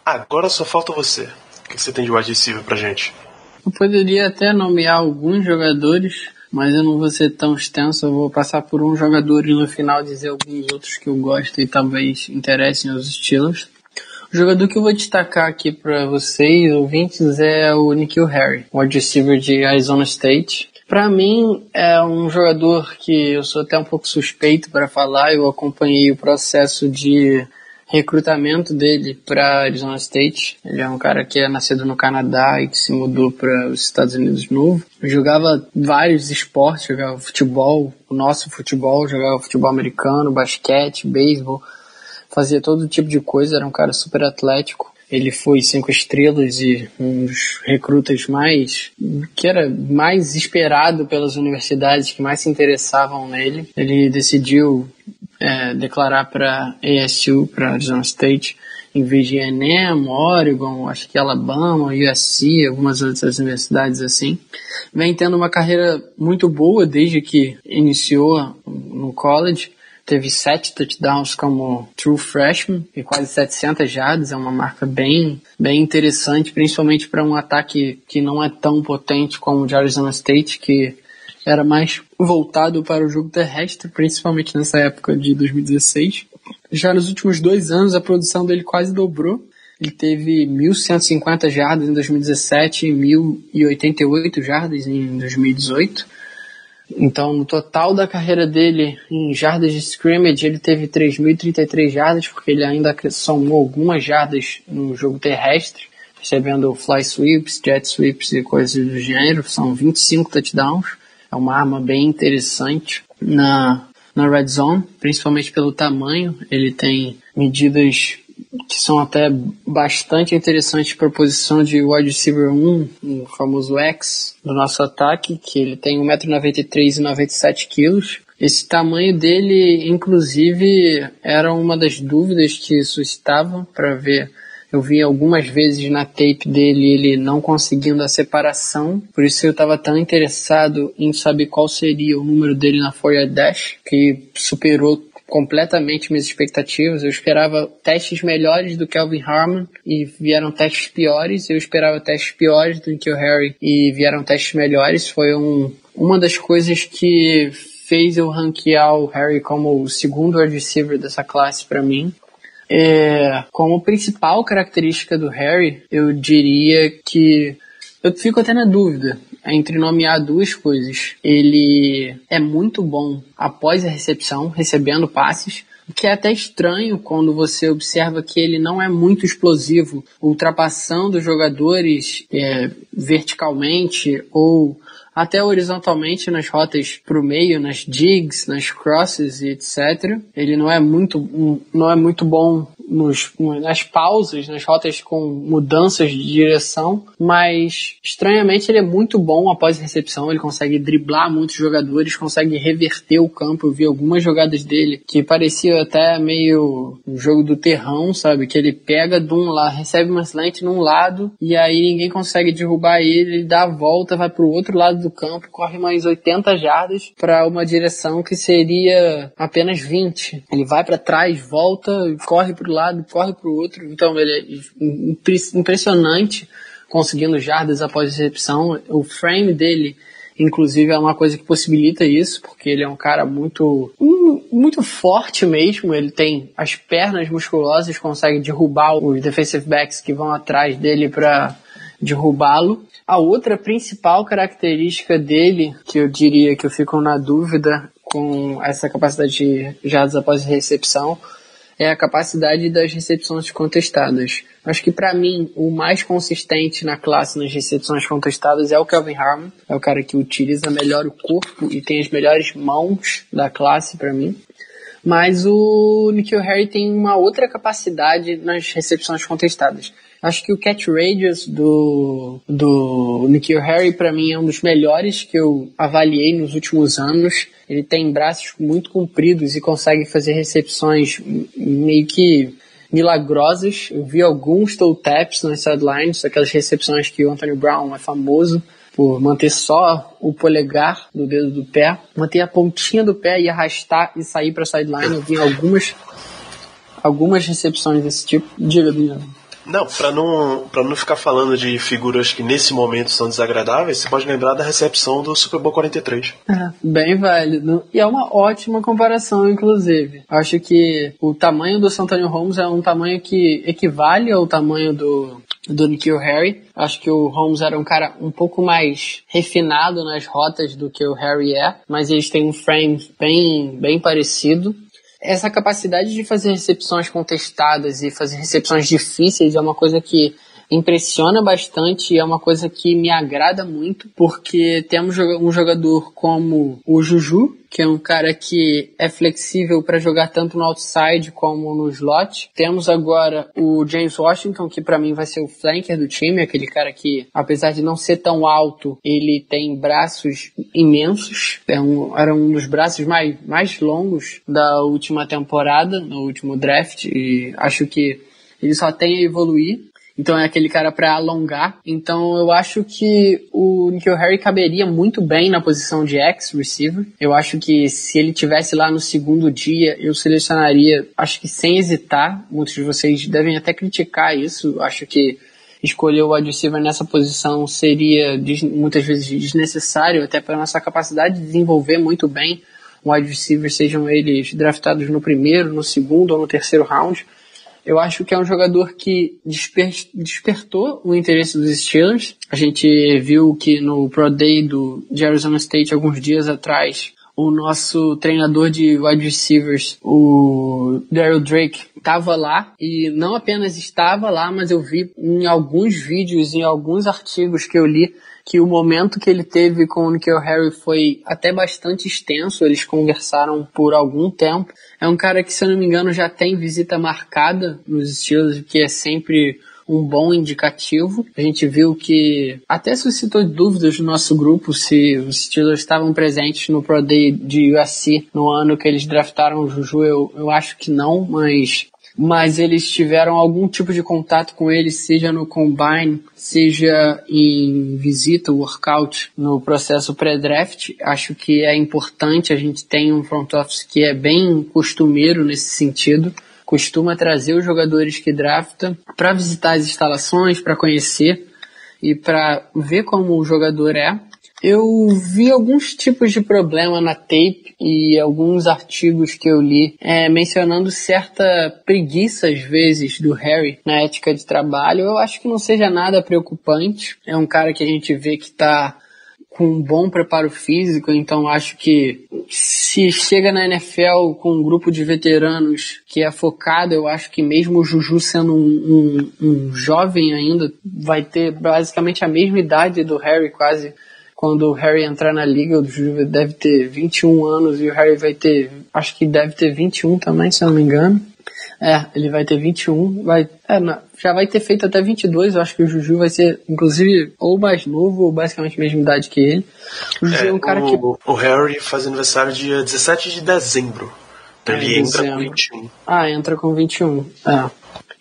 Agora só falta você. O que você tem de wide receiver pra gente? Eu poderia até nomear alguns jogadores mas eu não vou ser tão extenso, eu vou passar por um jogador e no final dizer alguns outros que eu gosto e talvez interessem aos estilos. O jogador que eu vou destacar aqui para vocês, ouvintes, é o Nikhil Harry, o receiver de Arizona State. Para mim, é um jogador que eu sou até um pouco suspeito para falar, eu acompanhei o processo de recrutamento dele para Arizona State. Ele é um cara que é nascido no Canadá e que se mudou para os Estados Unidos novo. Jogava vários esportes, jogava futebol, o nosso futebol, jogava futebol americano, basquete, beisebol, fazia todo tipo de coisa, era um cara super atlético. Ele foi cinco estrelas e um dos recrutas mais que era mais esperado pelas universidades que mais se interessavam nele. Ele decidiu é, declarar para ASU, para Arizona State, em vez de ENEM, Oregon, acho que Alabama, USC, algumas outras universidades assim. Vem tendo uma carreira muito boa desde que iniciou no college. Teve sete touchdowns como true freshman e quase 700 jardas, é uma marca bem, bem interessante, principalmente para um ataque que não é tão potente como o de Arizona State, que era mais voltado para o jogo terrestre, principalmente nessa época de 2016. Já nos últimos dois anos, a produção dele quase dobrou. Ele teve 1.150 jardas em 2017 e 1.088 jardas em 2018. Então, no total da carreira dele em jardas de scrimmage, ele teve 3.033 jardas, porque ele ainda somou algumas jardas no jogo terrestre, recebendo fly sweeps, jet sweeps e coisas do gênero. São 25 touchdowns. É uma arma bem interessante na, na red zone, principalmente pelo tamanho. Ele tem medidas que são até bastante interessantes para a posição de wide receiver 1, o famoso X do nosso ataque, que ele tem 1,93m e 97kg. Esse tamanho dele, inclusive, era uma das dúvidas que suscitavam para ver eu vi algumas vezes na tape dele ele não conseguindo a separação, por isso eu estava tão interessado em saber qual seria o número dele na 4 Dash, que superou completamente minhas expectativas. Eu esperava testes melhores do Kelvin Harmon e vieram testes piores. Eu esperava testes piores do que o Harry e vieram testes melhores. Foi um, uma das coisas que fez eu ranquear o Harry como o segundo wide receiver dessa classe para mim. É, como principal característica do Harry, eu diria que eu fico até na dúvida entre nomear duas coisas. Ele é muito bom após a recepção, recebendo passes, o que é até estranho quando você observa que ele não é muito explosivo, ultrapassando jogadores é, verticalmente ou até horizontalmente nas rotas para o meio, nas digs, nas crosses e etc. Ele não é muito, não é muito bom nos, nas pausas, nas rotas com mudanças de direção, mas estranhamente ele é muito bom após a recepção, ele consegue driblar muitos jogadores, consegue reverter o campo. Eu vi algumas jogadas dele que parecia até meio um jogo do terrão, sabe? Que ele pega de um lado, recebe uma slant num lado e aí ninguém consegue derrubar ele, ele dá a volta, vai pro outro lado do campo, corre mais 80 jardas para uma direção que seria apenas 20. Ele vai para trás, volta, corre pro lado, corre para o outro. Então ele é impressionante conseguindo jardas após recepção. O frame dele, inclusive, é uma coisa que possibilita isso, porque ele é um cara muito muito forte mesmo. Ele tem as pernas musculosas, consegue derrubar os defensive backs que vão atrás dele para derrubá-lo. A outra principal característica dele, que eu diria que eu fico na dúvida com essa capacidade de jardas após recepção, é a capacidade das recepções contestadas. Acho que para mim o mais consistente na classe nas recepções contestadas é o Kelvin Harmon, é o cara que utiliza melhor o corpo e tem as melhores mãos da classe para mim. Mas o Nikhil Harry tem uma outra capacidade nas recepções contestadas. Acho que o catch radius do, do Nikhil Harry para mim é um dos melhores que eu avaliei nos últimos anos. Ele tem braços muito compridos e consegue fazer recepções meio que milagrosas. Eu vi alguns toe taps nas sidelines, aquelas recepções que o Anthony Brown é famoso por manter só o polegar do dedo do pé, manter a pontinha do pé e arrastar e sair para sideline. Eu vi algumas algumas recepções desse tipo. Diga, Bruno. Não, para não, pra não ficar falando de figuras que nesse momento são desagradáveis, você pode lembrar da recepção do Super Bowl 43. É, bem válido. E é uma ótima comparação, inclusive. Acho que o tamanho do Santana Holmes é um tamanho que equivale ao tamanho do, do Nikhil Harry. Acho que o Holmes era um cara um pouco mais refinado nas rotas do que o Harry é, mas eles têm um frame bem, bem parecido essa capacidade de fazer recepções contestadas e fazer recepções difíceis é uma coisa que impressiona bastante é uma coisa que me agrada muito, porque temos um jogador como o Juju, que é um cara que é flexível para jogar tanto no outside como no slot. Temos agora o James Washington, que para mim vai ser o flanker do time, aquele cara que, apesar de não ser tão alto, ele tem braços imensos. É um, era um dos braços mais, mais longos da última temporada, no último draft, e acho que ele só tem a evoluir. Então é aquele cara para alongar. Então eu acho que o Nikhil Harry caberia muito bem na posição de X receiver. Eu acho que se ele tivesse lá no segundo dia, eu selecionaria, acho que sem hesitar. Muitos de vocês devem até criticar isso. Acho que escolher o wide receiver nessa posição seria muitas vezes desnecessário, até pela nossa capacidade de desenvolver muito bem wide receivers, sejam eles draftados no primeiro, no segundo ou no terceiro round. Eu acho que é um jogador que desper despertou o interesse dos Steelers. A gente viu que no Pro Day do Arizona State alguns dias atrás, o nosso treinador de wide receivers, o Daryl Drake, estava lá e não apenas estava lá, mas eu vi em alguns vídeos, em alguns artigos que eu li, que o momento que ele teve com o Nikhil Harry foi até bastante extenso, eles conversaram por algum tempo. É um cara que, se eu não me engano, já tem visita marcada nos Steelers, que é sempre um bom indicativo. A gente viu que até suscitou dúvidas no nosso grupo se os Steelers estavam presentes no Pro Day de USC no ano que eles draftaram o Juju. Eu, eu acho que não, mas mas eles tiveram algum tipo de contato com ele, seja no combine, seja em visita, workout, no processo pré-draft. Acho que é importante, a gente tem um front office que é bem costumeiro nesse sentido. Costuma trazer os jogadores que drafta para visitar as instalações, para conhecer e para ver como o jogador é. Eu vi alguns tipos de problema na tape e alguns artigos que eu li é, mencionando certa preguiça às vezes do Harry na ética de trabalho. Eu acho que não seja nada preocupante. É um cara que a gente vê que está com um bom preparo físico, então acho que se chega na NFL com um grupo de veteranos que é focado, eu acho que mesmo o Juju sendo um, um, um jovem ainda, vai ter basicamente a mesma idade do Harry quase quando o Harry entrar na liga, o Juve deve ter 21 anos e o Harry vai ter, acho que deve ter 21 também, se eu não me engano. É, ele vai ter 21, vai, é, já vai ter feito até 22, eu acho que o Juju vai ser, inclusive, ou mais novo, ou basicamente a mesma idade que ele. O Juju é, é um cara o, que... O Harry faz aniversário dia 17 de dezembro. Então ele entra com 21. Ah, entra com 21, é.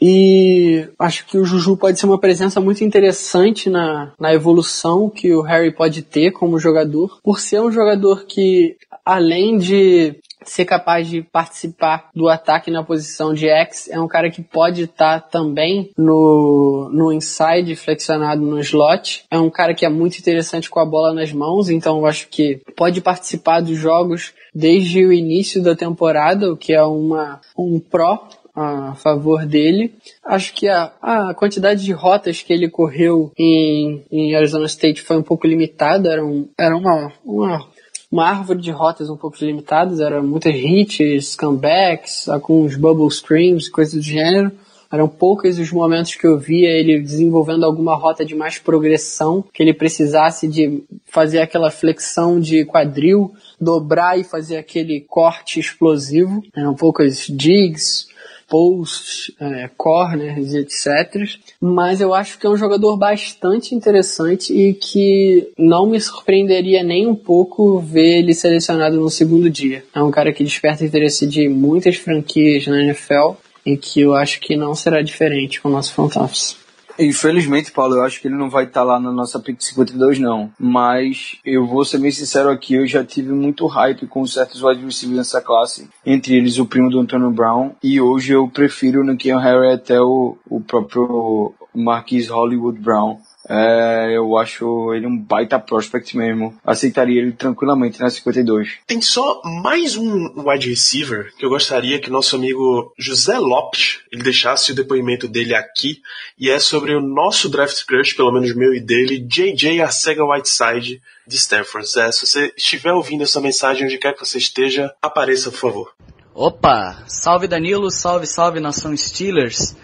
E acho que o Juju pode ser uma presença muito interessante na, na evolução que o Harry pode ter como jogador, por ser um jogador que além de ser capaz de participar do ataque na posição de X, é um cara que pode estar tá também no, no inside, flexionado no slot. É um cara que é muito interessante com a bola nas mãos, então eu acho que pode participar dos jogos desde o início da temporada, o que é uma, um pró a favor dele. Acho que a, a quantidade de rotas que ele correu em, em Arizona State foi um pouco limitada, era, um, era uma, uma, uma árvore de rotas um pouco limitadas, era muitas hits, comebacks, alguns bubble screens, coisas do gênero. Eram poucos os momentos que eu via ele desenvolvendo alguma rota de mais progressão, que ele precisasse de fazer aquela flexão de quadril, dobrar e fazer aquele corte explosivo. Eram poucas digs, posts, é, corners, etc. Mas eu acho que é um jogador bastante interessante e que não me surpreenderia nem um pouco ver ele selecionado no segundo dia. É um cara que desperta interesse de muitas franquias na NFL e que eu acho que não será diferente com o nosso front office. Infelizmente, Paulo, eu acho que ele não vai estar tá lá na nossa pick 52, não. Mas eu vou ser bem sincero aqui, eu já tive muito hype com certos wide receivers nessa classe. Entre eles o primo do Antonio Brown. E hoje eu prefiro o Nikhil Harry até o, o próprio Marquis Hollywood Brown. É, eu acho ele um baita prospect mesmo. Aceitaria ele tranquilamente na 52. Tem só mais um wide receiver que eu gostaria que nosso amigo José Lopes ele deixasse o depoimento dele aqui e é sobre o nosso draft crush, pelo menos meu e dele, JJ Arcega Whiteside de Stanford. Zé, se você estiver ouvindo essa mensagem onde quer que você esteja, apareça por favor. Opa! Salve Danilo, salve, salve nação Steelers.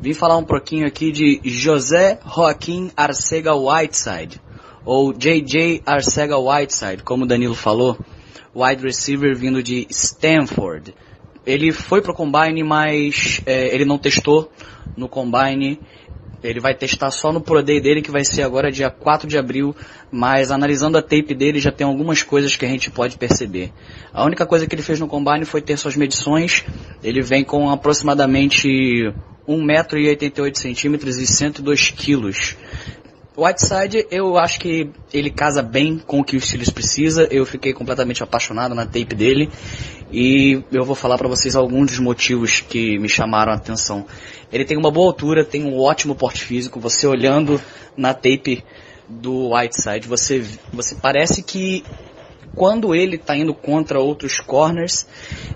Vim falar um pouquinho aqui de José Joaquim Arcega Whiteside, ou JJ Arcega Whiteside, como o Danilo falou, wide receiver vindo de Stanford. Ele foi pro combine, mas é, ele não testou no combine. Ele vai testar só no Pro Day dele, que vai ser agora dia 4 de abril, mas analisando a tape dele já tem algumas coisas que a gente pode perceber. A única coisa que ele fez no combine foi ter suas medições. Ele vem com aproximadamente 1,88m e 102 kg. Whiteside, eu acho que ele casa bem com o que o Steelers precisa. Eu fiquei completamente apaixonado na tape dele. E eu vou falar para vocês alguns dos motivos que me chamaram a atenção. Ele tem uma boa altura, tem um ótimo porte físico. Você olhando na tape do Whiteside, você, você parece que quando ele está indo contra outros corners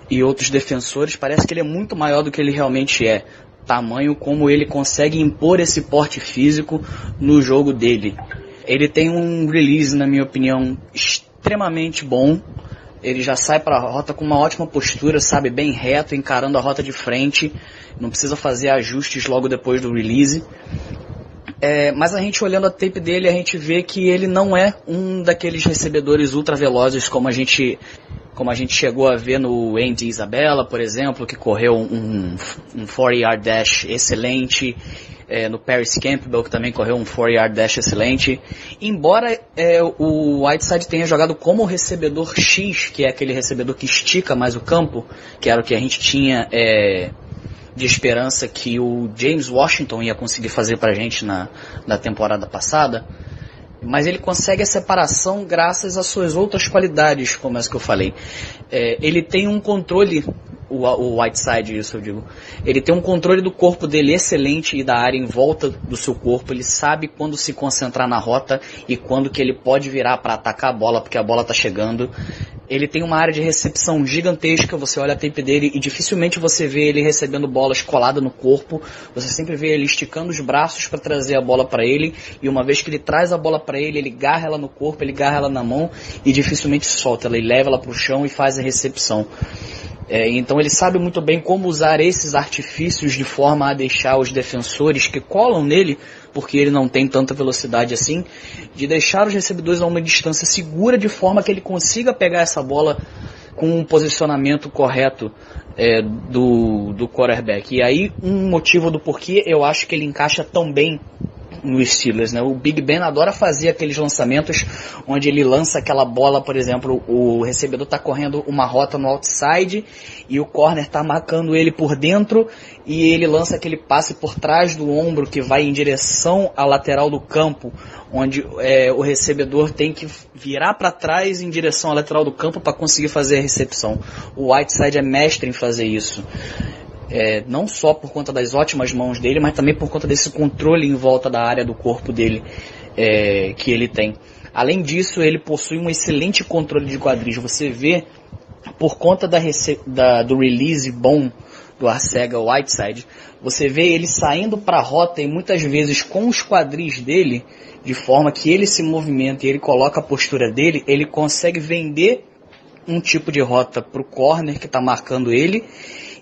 e outros defensores, parece que ele é muito maior do que ele realmente é tamanho como ele consegue impor esse porte físico no jogo dele. Ele tem um release, na minha opinião, extremamente bom. Ele já sai para a rota com uma ótima postura, sabe, bem reto, encarando a rota de frente. Não precisa fazer ajustes logo depois do release. É, mas a gente olhando a tape dele, a gente vê que ele não é um daqueles recebedores ultra velozes como a gente como a gente chegou a ver no Andy Isabella, por exemplo, que correu um, um 40-yard dash excelente, é, no Paris Campbell, que também correu um 40-yard dash excelente. Embora é, o Whiteside tenha jogado como recebedor X, que é aquele recebedor que estica mais o campo, que era o que a gente tinha é, de esperança que o James Washington ia conseguir fazer pra gente na, na temporada passada, mas ele consegue a separação graças às suas outras qualidades, como as que eu falei. É, ele tem um controle, o, o Whiteside, isso eu digo, ele tem um controle do corpo dele excelente e da área em volta do seu corpo. Ele sabe quando se concentrar na rota e quando que ele pode virar para atacar a bola, porque a bola está chegando. Ele tem uma área de recepção gigantesca, você olha a tape dele e dificilmente você vê ele recebendo bolas colada no corpo. Você sempre vê ele esticando os braços para trazer a bola para ele e uma vez que ele traz a bola para ele, ele garra ela no corpo, ele garra ela na mão e dificilmente solta ela, ele leva ela para o chão e faz a recepção. É, então ele sabe muito bem como usar esses artifícios de forma a deixar os defensores que colam nele porque ele não tem tanta velocidade assim, de deixar os recebedores a uma distância segura de forma que ele consiga pegar essa bola com um posicionamento correto é, do, do quarterback. E aí um motivo do porquê eu acho que ele encaixa tão bem no Steelers, né? O Big Ben adora fazer aqueles lançamentos onde ele lança aquela bola, por exemplo, o recebedor está correndo uma rota no outside e o corner está marcando ele por dentro e ele lança aquele passe por trás do ombro que vai em direção à lateral do campo, onde é, o recebedor tem que virar para trás em direção à lateral do campo para conseguir fazer a recepção. O Whiteside é mestre em fazer isso. É, não só por conta das ótimas mãos dele, mas também por conta desse controle em volta da área do corpo dele é, que ele tem. Além disso, ele possui um excelente controle de quadris. Você vê, por conta da, da do release bom do Arcega Whiteside, você vê ele saindo para a rota e muitas vezes com os quadris dele, de forma que ele se movimenta e ele coloca a postura dele, ele consegue vender um tipo de rota para o corner que está marcando ele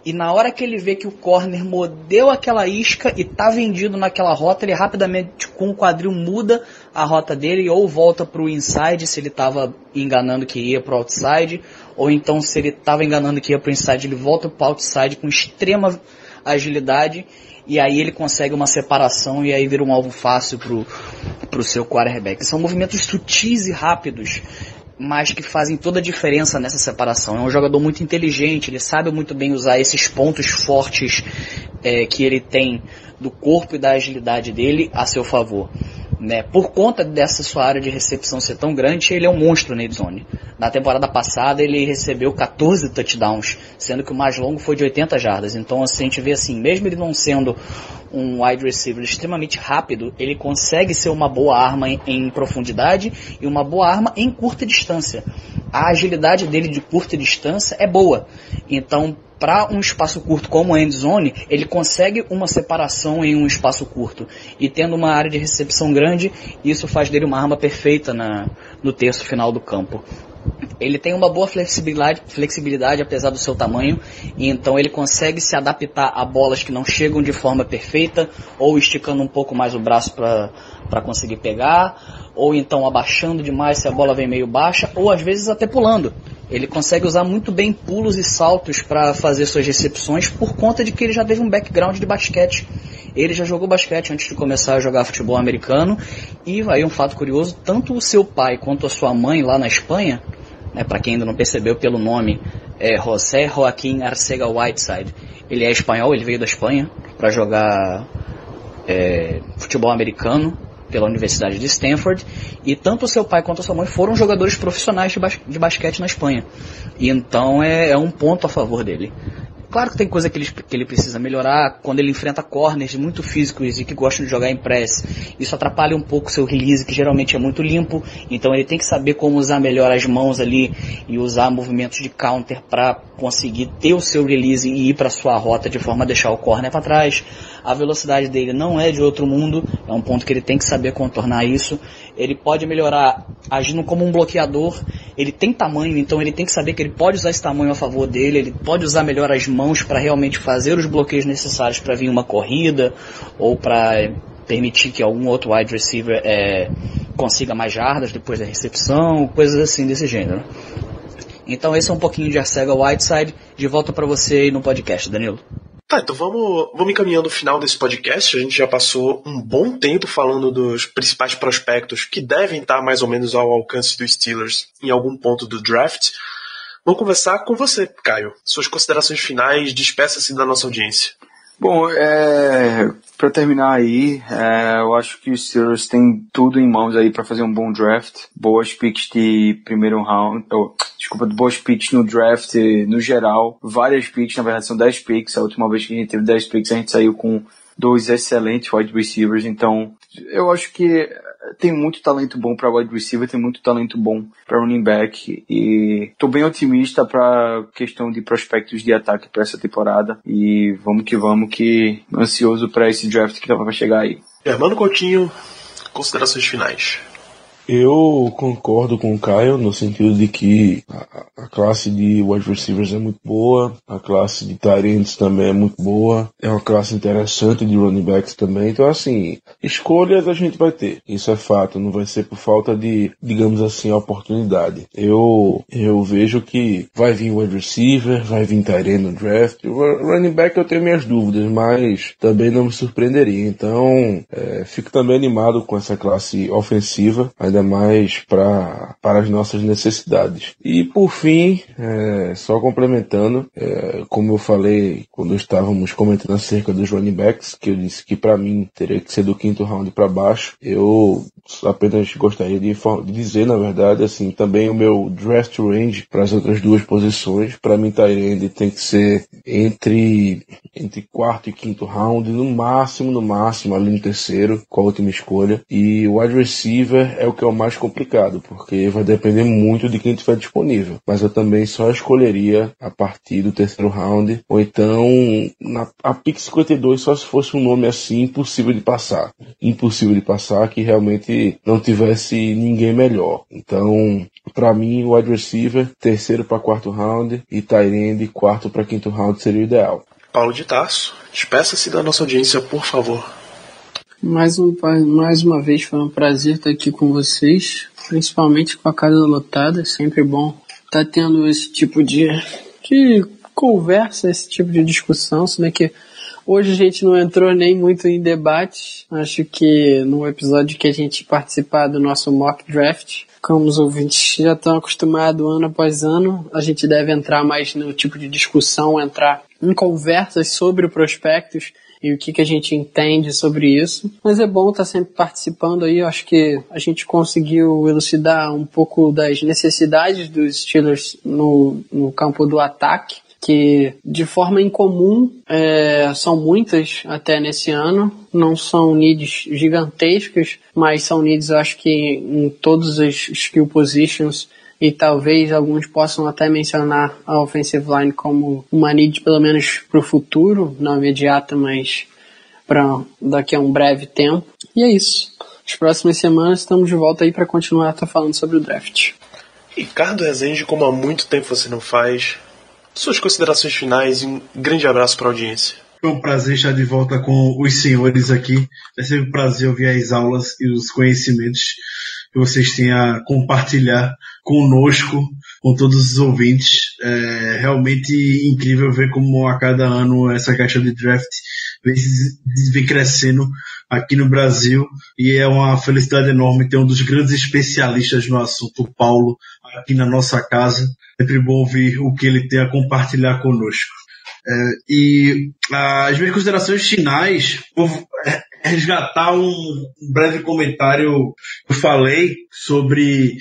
e na hora que ele vê que o corner mordeu aquela isca e tá vendido naquela rota, ele rapidamente com o quadril muda a rota dele ou volta para o inside se ele estava enganando que ia para o outside, ou então se ele estava enganando que ia para o inside, ele volta para o outside com extrema agilidade. E aí ele consegue uma separação e aí vira um alvo fácil para o seu quarterback. São movimentos sutis e rápidos mas que fazem toda a diferença nessa separação. É um jogador muito inteligente, ele sabe muito bem usar esses pontos fortes é, que ele tem do corpo e da agilidade dele a seu favor. Né? Por conta dessa sua área de recepção ser tão grande, ele é um monstro na zone. Na temporada passada ele recebeu 14 touchdowns, sendo que o mais longo foi de 80 jardas. Então assim, a gente vê assim, mesmo ele não sendo um wide receiver extremamente rápido, ele consegue ser uma boa arma em, em profundidade e uma boa arma em curta distância. A agilidade dele de curta distância é boa. Então, para um espaço curto como a end zone, ele consegue uma separação em um espaço curto. E tendo uma área de recepção grande, isso faz dele uma arma perfeita na, no terço final do campo. Ele tem uma boa flexibilidade, flexibilidade apesar do seu tamanho, e então ele consegue se adaptar a bolas que não chegam de forma perfeita, ou esticando um pouco mais o braço para conseguir pegar, ou então abaixando demais se a bola vem meio baixa, ou às vezes até pulando. Ele consegue usar muito bem pulos e saltos para fazer suas recepções por conta de que ele já teve um background de basquete. Ele já jogou basquete antes de começar a jogar futebol americano. E aí um fato curioso, tanto o seu pai quanto a sua mãe lá na Espanha, né, para quem ainda não percebeu pelo nome, é José Joaquim Arcega Whiteside. Ele é espanhol, ele veio da Espanha para jogar é, futebol americano pela Universidade de Stanford, e tanto seu pai quanto sua mãe foram jogadores profissionais de, bas de basquete na Espanha. E então é, é um ponto a favor dele. Claro que tem coisa que ele, que ele precisa melhorar quando ele enfrenta corners muito físicos e que gostam de jogar em press. Isso atrapalha um pouco o seu release, que geralmente é muito limpo. Então ele tem que saber como usar melhor as mãos ali e usar movimentos de counter para conseguir ter o seu release e ir para sua rota de forma a deixar o corner para trás. A velocidade dele não é de outro mundo, é um ponto que ele tem que saber contornar isso ele pode melhorar agindo como um bloqueador, ele tem tamanho, então ele tem que saber que ele pode usar esse tamanho a favor dele, ele pode usar melhor as mãos para realmente fazer os bloqueios necessários para vir uma corrida ou para permitir que algum outro wide receiver é, consiga mais jardas depois da recepção, coisas assim desse gênero. Então esse é um pouquinho de Arcega Whiteside, de volta para você aí no podcast, Danilo. Tá, então vamos, vamos encaminhando o final desse podcast. A gente já passou um bom tempo falando dos principais prospectos que devem estar mais ou menos ao alcance dos Steelers em algum ponto do draft. Vamos conversar com você, Caio. Suas considerações finais, despeça-se da nossa audiência. Bom, é, para terminar aí, é, eu acho que os Steelers têm tudo em mãos aí para fazer um bom draft, boas picks de primeiro round, desculpa, boas picks no draft no geral, várias picks, na verdade são 10 picks, a última vez que a gente teve 10 picks a gente saiu com dois excelentes wide receivers, então eu acho que tem muito talento bom para wide receiver, tem muito talento bom para running back e tô bem otimista para questão de prospectos de ataque para essa temporada e vamos que vamos que ansioso para esse draft que vai chegar aí. Hermano Coutinho, considerações finais. Eu concordo com o Caio no sentido de que a, a classe de wide receivers é muito boa, a classe de ends também é muito boa, é uma classe interessante de running backs também. Então, assim, escolhas a gente vai ter. Isso é fato, não vai ser por falta de, digamos assim, oportunidade. Eu, eu vejo que vai vir wide receiver, vai vir end no draft. Running back eu tenho minhas dúvidas, mas também não me surpreenderia. Então, é, fico também animado com essa classe ofensiva, ainda mais para para as nossas necessidades. E por fim, é, só complementando, é, como eu falei quando estávamos comentando acerca dos running backs, que eu disse que para mim teria que ser do quinto round para baixo, eu apenas gostaria de, de, dizer, na verdade, assim, também o meu draft range para as outras duas posições, para mim Tyrande tem que ser entre entre quarto e quinto round, no máximo, no máximo ali no terceiro, com a última escolha. E o wide receiver é o que é o mais complicado, porque vai depender muito de quem estiver disponível. Mas eu também só escolheria a partir do terceiro round, ou então na a pick 52 só se fosse um nome assim impossível de passar. Impossível de passar, que realmente não tivesse ninguém melhor. Então, para mim, o wide receiver, terceiro para quarto round e end, quarto para quinto round seria o ideal. Paulo de Tarso, despeça-se da nossa audiência, por favor. Mais, um, mais uma vez foi um prazer estar aqui com vocês, principalmente com a casa lotada, sempre bom estar tendo esse tipo de, de conversa, esse tipo de discussão, se bem que hoje a gente não entrou nem muito em debate, acho que no episódio que a gente participar do nosso mock draft, como os ouvintes já estão acostumados ano após ano, a gente deve entrar mais no tipo de discussão, entrar em conversas sobre prospectos e o que, que a gente entende sobre isso. Mas é bom estar sempre participando aí. Eu acho que a gente conseguiu elucidar um pouco das necessidades dos Steelers no, no campo do ataque que de forma incomum é, são muitas até nesse ano, não são needs gigantescas, mas são needs eu acho que em todas as skill positions e talvez alguns possam até mencionar a offensive line como uma need pelo menos para o futuro, não imediata, mas para daqui a um breve tempo. E é isso. As próximas semanas estamos de volta aí para continuar tá falando sobre o draft. Ricardo Rezende, como há muito tempo você não faz, suas considerações finais e um grande abraço para a audiência. Foi um prazer estar de volta com os senhores aqui. É sempre um prazer ouvir as aulas e os conhecimentos que vocês têm a compartilhar conosco, com todos os ouvintes. É realmente incrível ver como a cada ano essa caixa de draft vem, crescendo aqui no Brasil e é uma felicidade enorme ter um dos grandes especialistas no assunto, o Paulo, aqui na nossa casa. Sempre bom ouvir o que ele tem a compartilhar conosco. É, e as minhas considerações finais, resgatar um breve comentário que eu falei sobre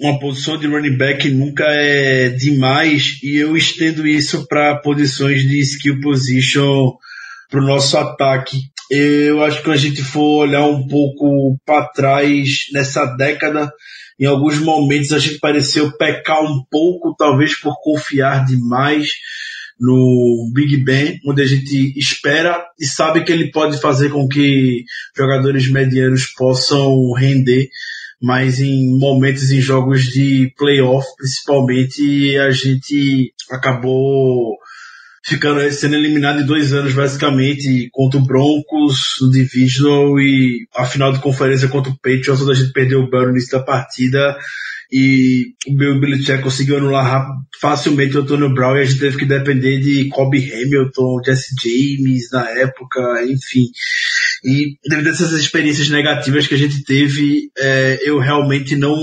uma posição de running back nunca é demais e eu estendo isso para posições de skill position para o nosso ataque. Eu acho que a gente for olhar um pouco para trás nessa década, em alguns momentos a gente pareceu pecar um pouco, talvez por confiar demais no Big Ben, onde a gente espera e sabe que ele pode fazer com que jogadores medianos possam render, mas em momentos em jogos de playoff, principalmente, a gente acabou ficando sendo eliminado em dois anos basicamente contra o Broncos no Divisional e a final de conferência contra o Patriots onde a gente perdeu o Bell no início da partida e o Bill Belichick conseguiu anular facilmente o Antonio Brown e a gente teve que depender de Kobe Hamilton, Jesse James na época, enfim. E devido a essas experiências negativas que a gente teve, é, eu realmente não,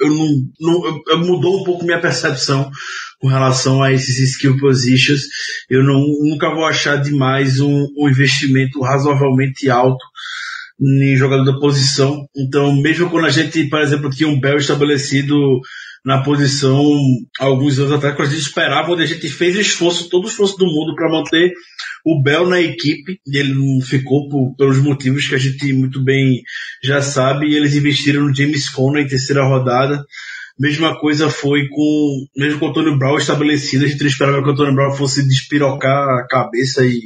eu não, não eu, eu mudou um pouco minha percepção com relação a esses skill positions. Eu não, nunca vou achar demais um, um investimento razoavelmente alto em jogador da posição. Então, mesmo quando a gente, por exemplo, tinha um Bell estabelecido na posição alguns anos atrás, quando a gente esperava, onde a gente fez esforço, todo o esforço do mundo para manter o Bell na equipe, e ele não ficou por, pelos motivos que a gente muito bem já sabe, e eles investiram no James Conner em terceira rodada. Mesma coisa foi com, mesmo com o Antônio Brown estabelecido, a gente não esperava que o Antônio Brown fosse despirocar a cabeça e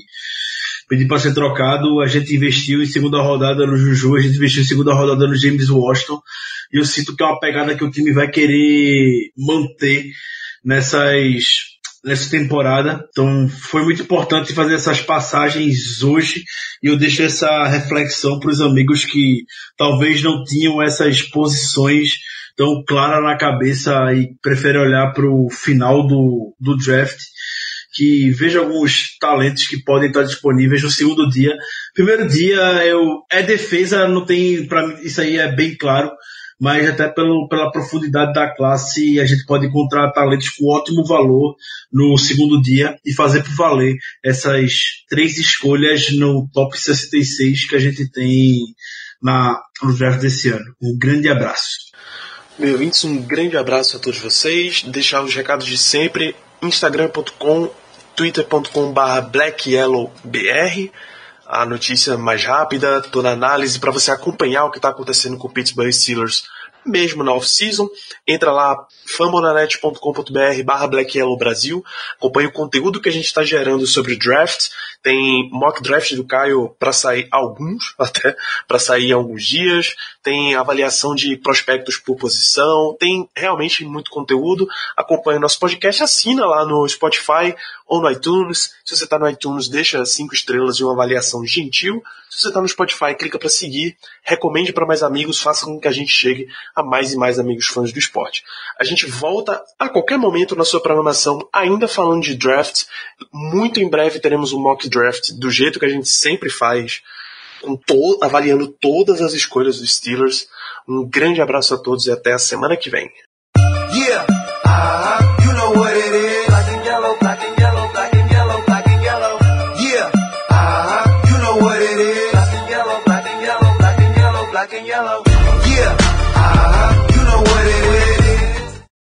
pedir para ser trocado, a gente investiu em segunda rodada no Juju, a gente investiu em segunda rodada no James Washington, e eu sinto que é uma pegada que o time vai querer manter nessas nessa temporada. Então foi muito importante fazer essas passagens hoje e eu deixo essa reflexão para os amigos que talvez não tinham essas posições tão claras na cabeça e preferem olhar para o final do, do draft que veja alguns talentos que podem estar disponíveis no segundo dia. Primeiro dia eu é defesa, não tem para isso aí é bem claro mas até pelo, pela profundidade da classe a gente pode encontrar talentos com ótimo valor no segundo dia e fazer por valer essas três escolhas no top 66 que a gente tem na, no draft desse ano. Um grande abraço. Meu ouvintes, um grande abraço a todos vocês. Deixar os recados de sempre: instagram.com, twitter.com blackyellowbr a notícia mais rápida, toda a análise para você acompanhar o que está acontecendo com o Pittsburgh Steelers mesmo na off-season. Entra lá, fambonanet.com.br barra Black Yellow Brasil. Acompanhe o conteúdo que a gente está gerando sobre draft. Tem mock draft do Caio para sair alguns, até para sair alguns dias. Tem avaliação de prospectos por posição. Tem realmente muito conteúdo. Acompanhe o nosso podcast, assina lá no Spotify ou no iTunes. Se você está no iTunes, deixa cinco estrelas e uma avaliação gentil. Se você está no Spotify, clica para seguir, recomende para mais amigos, faça com que a gente chegue a mais e mais amigos fãs do esporte. A gente volta a qualquer momento na sua programação, ainda falando de draft. Muito em breve teremos um mock draft do jeito que a gente sempre faz, to avaliando todas as escolhas dos Steelers. Um grande abraço a todos e até a semana que vem. Yeah. Uh -huh.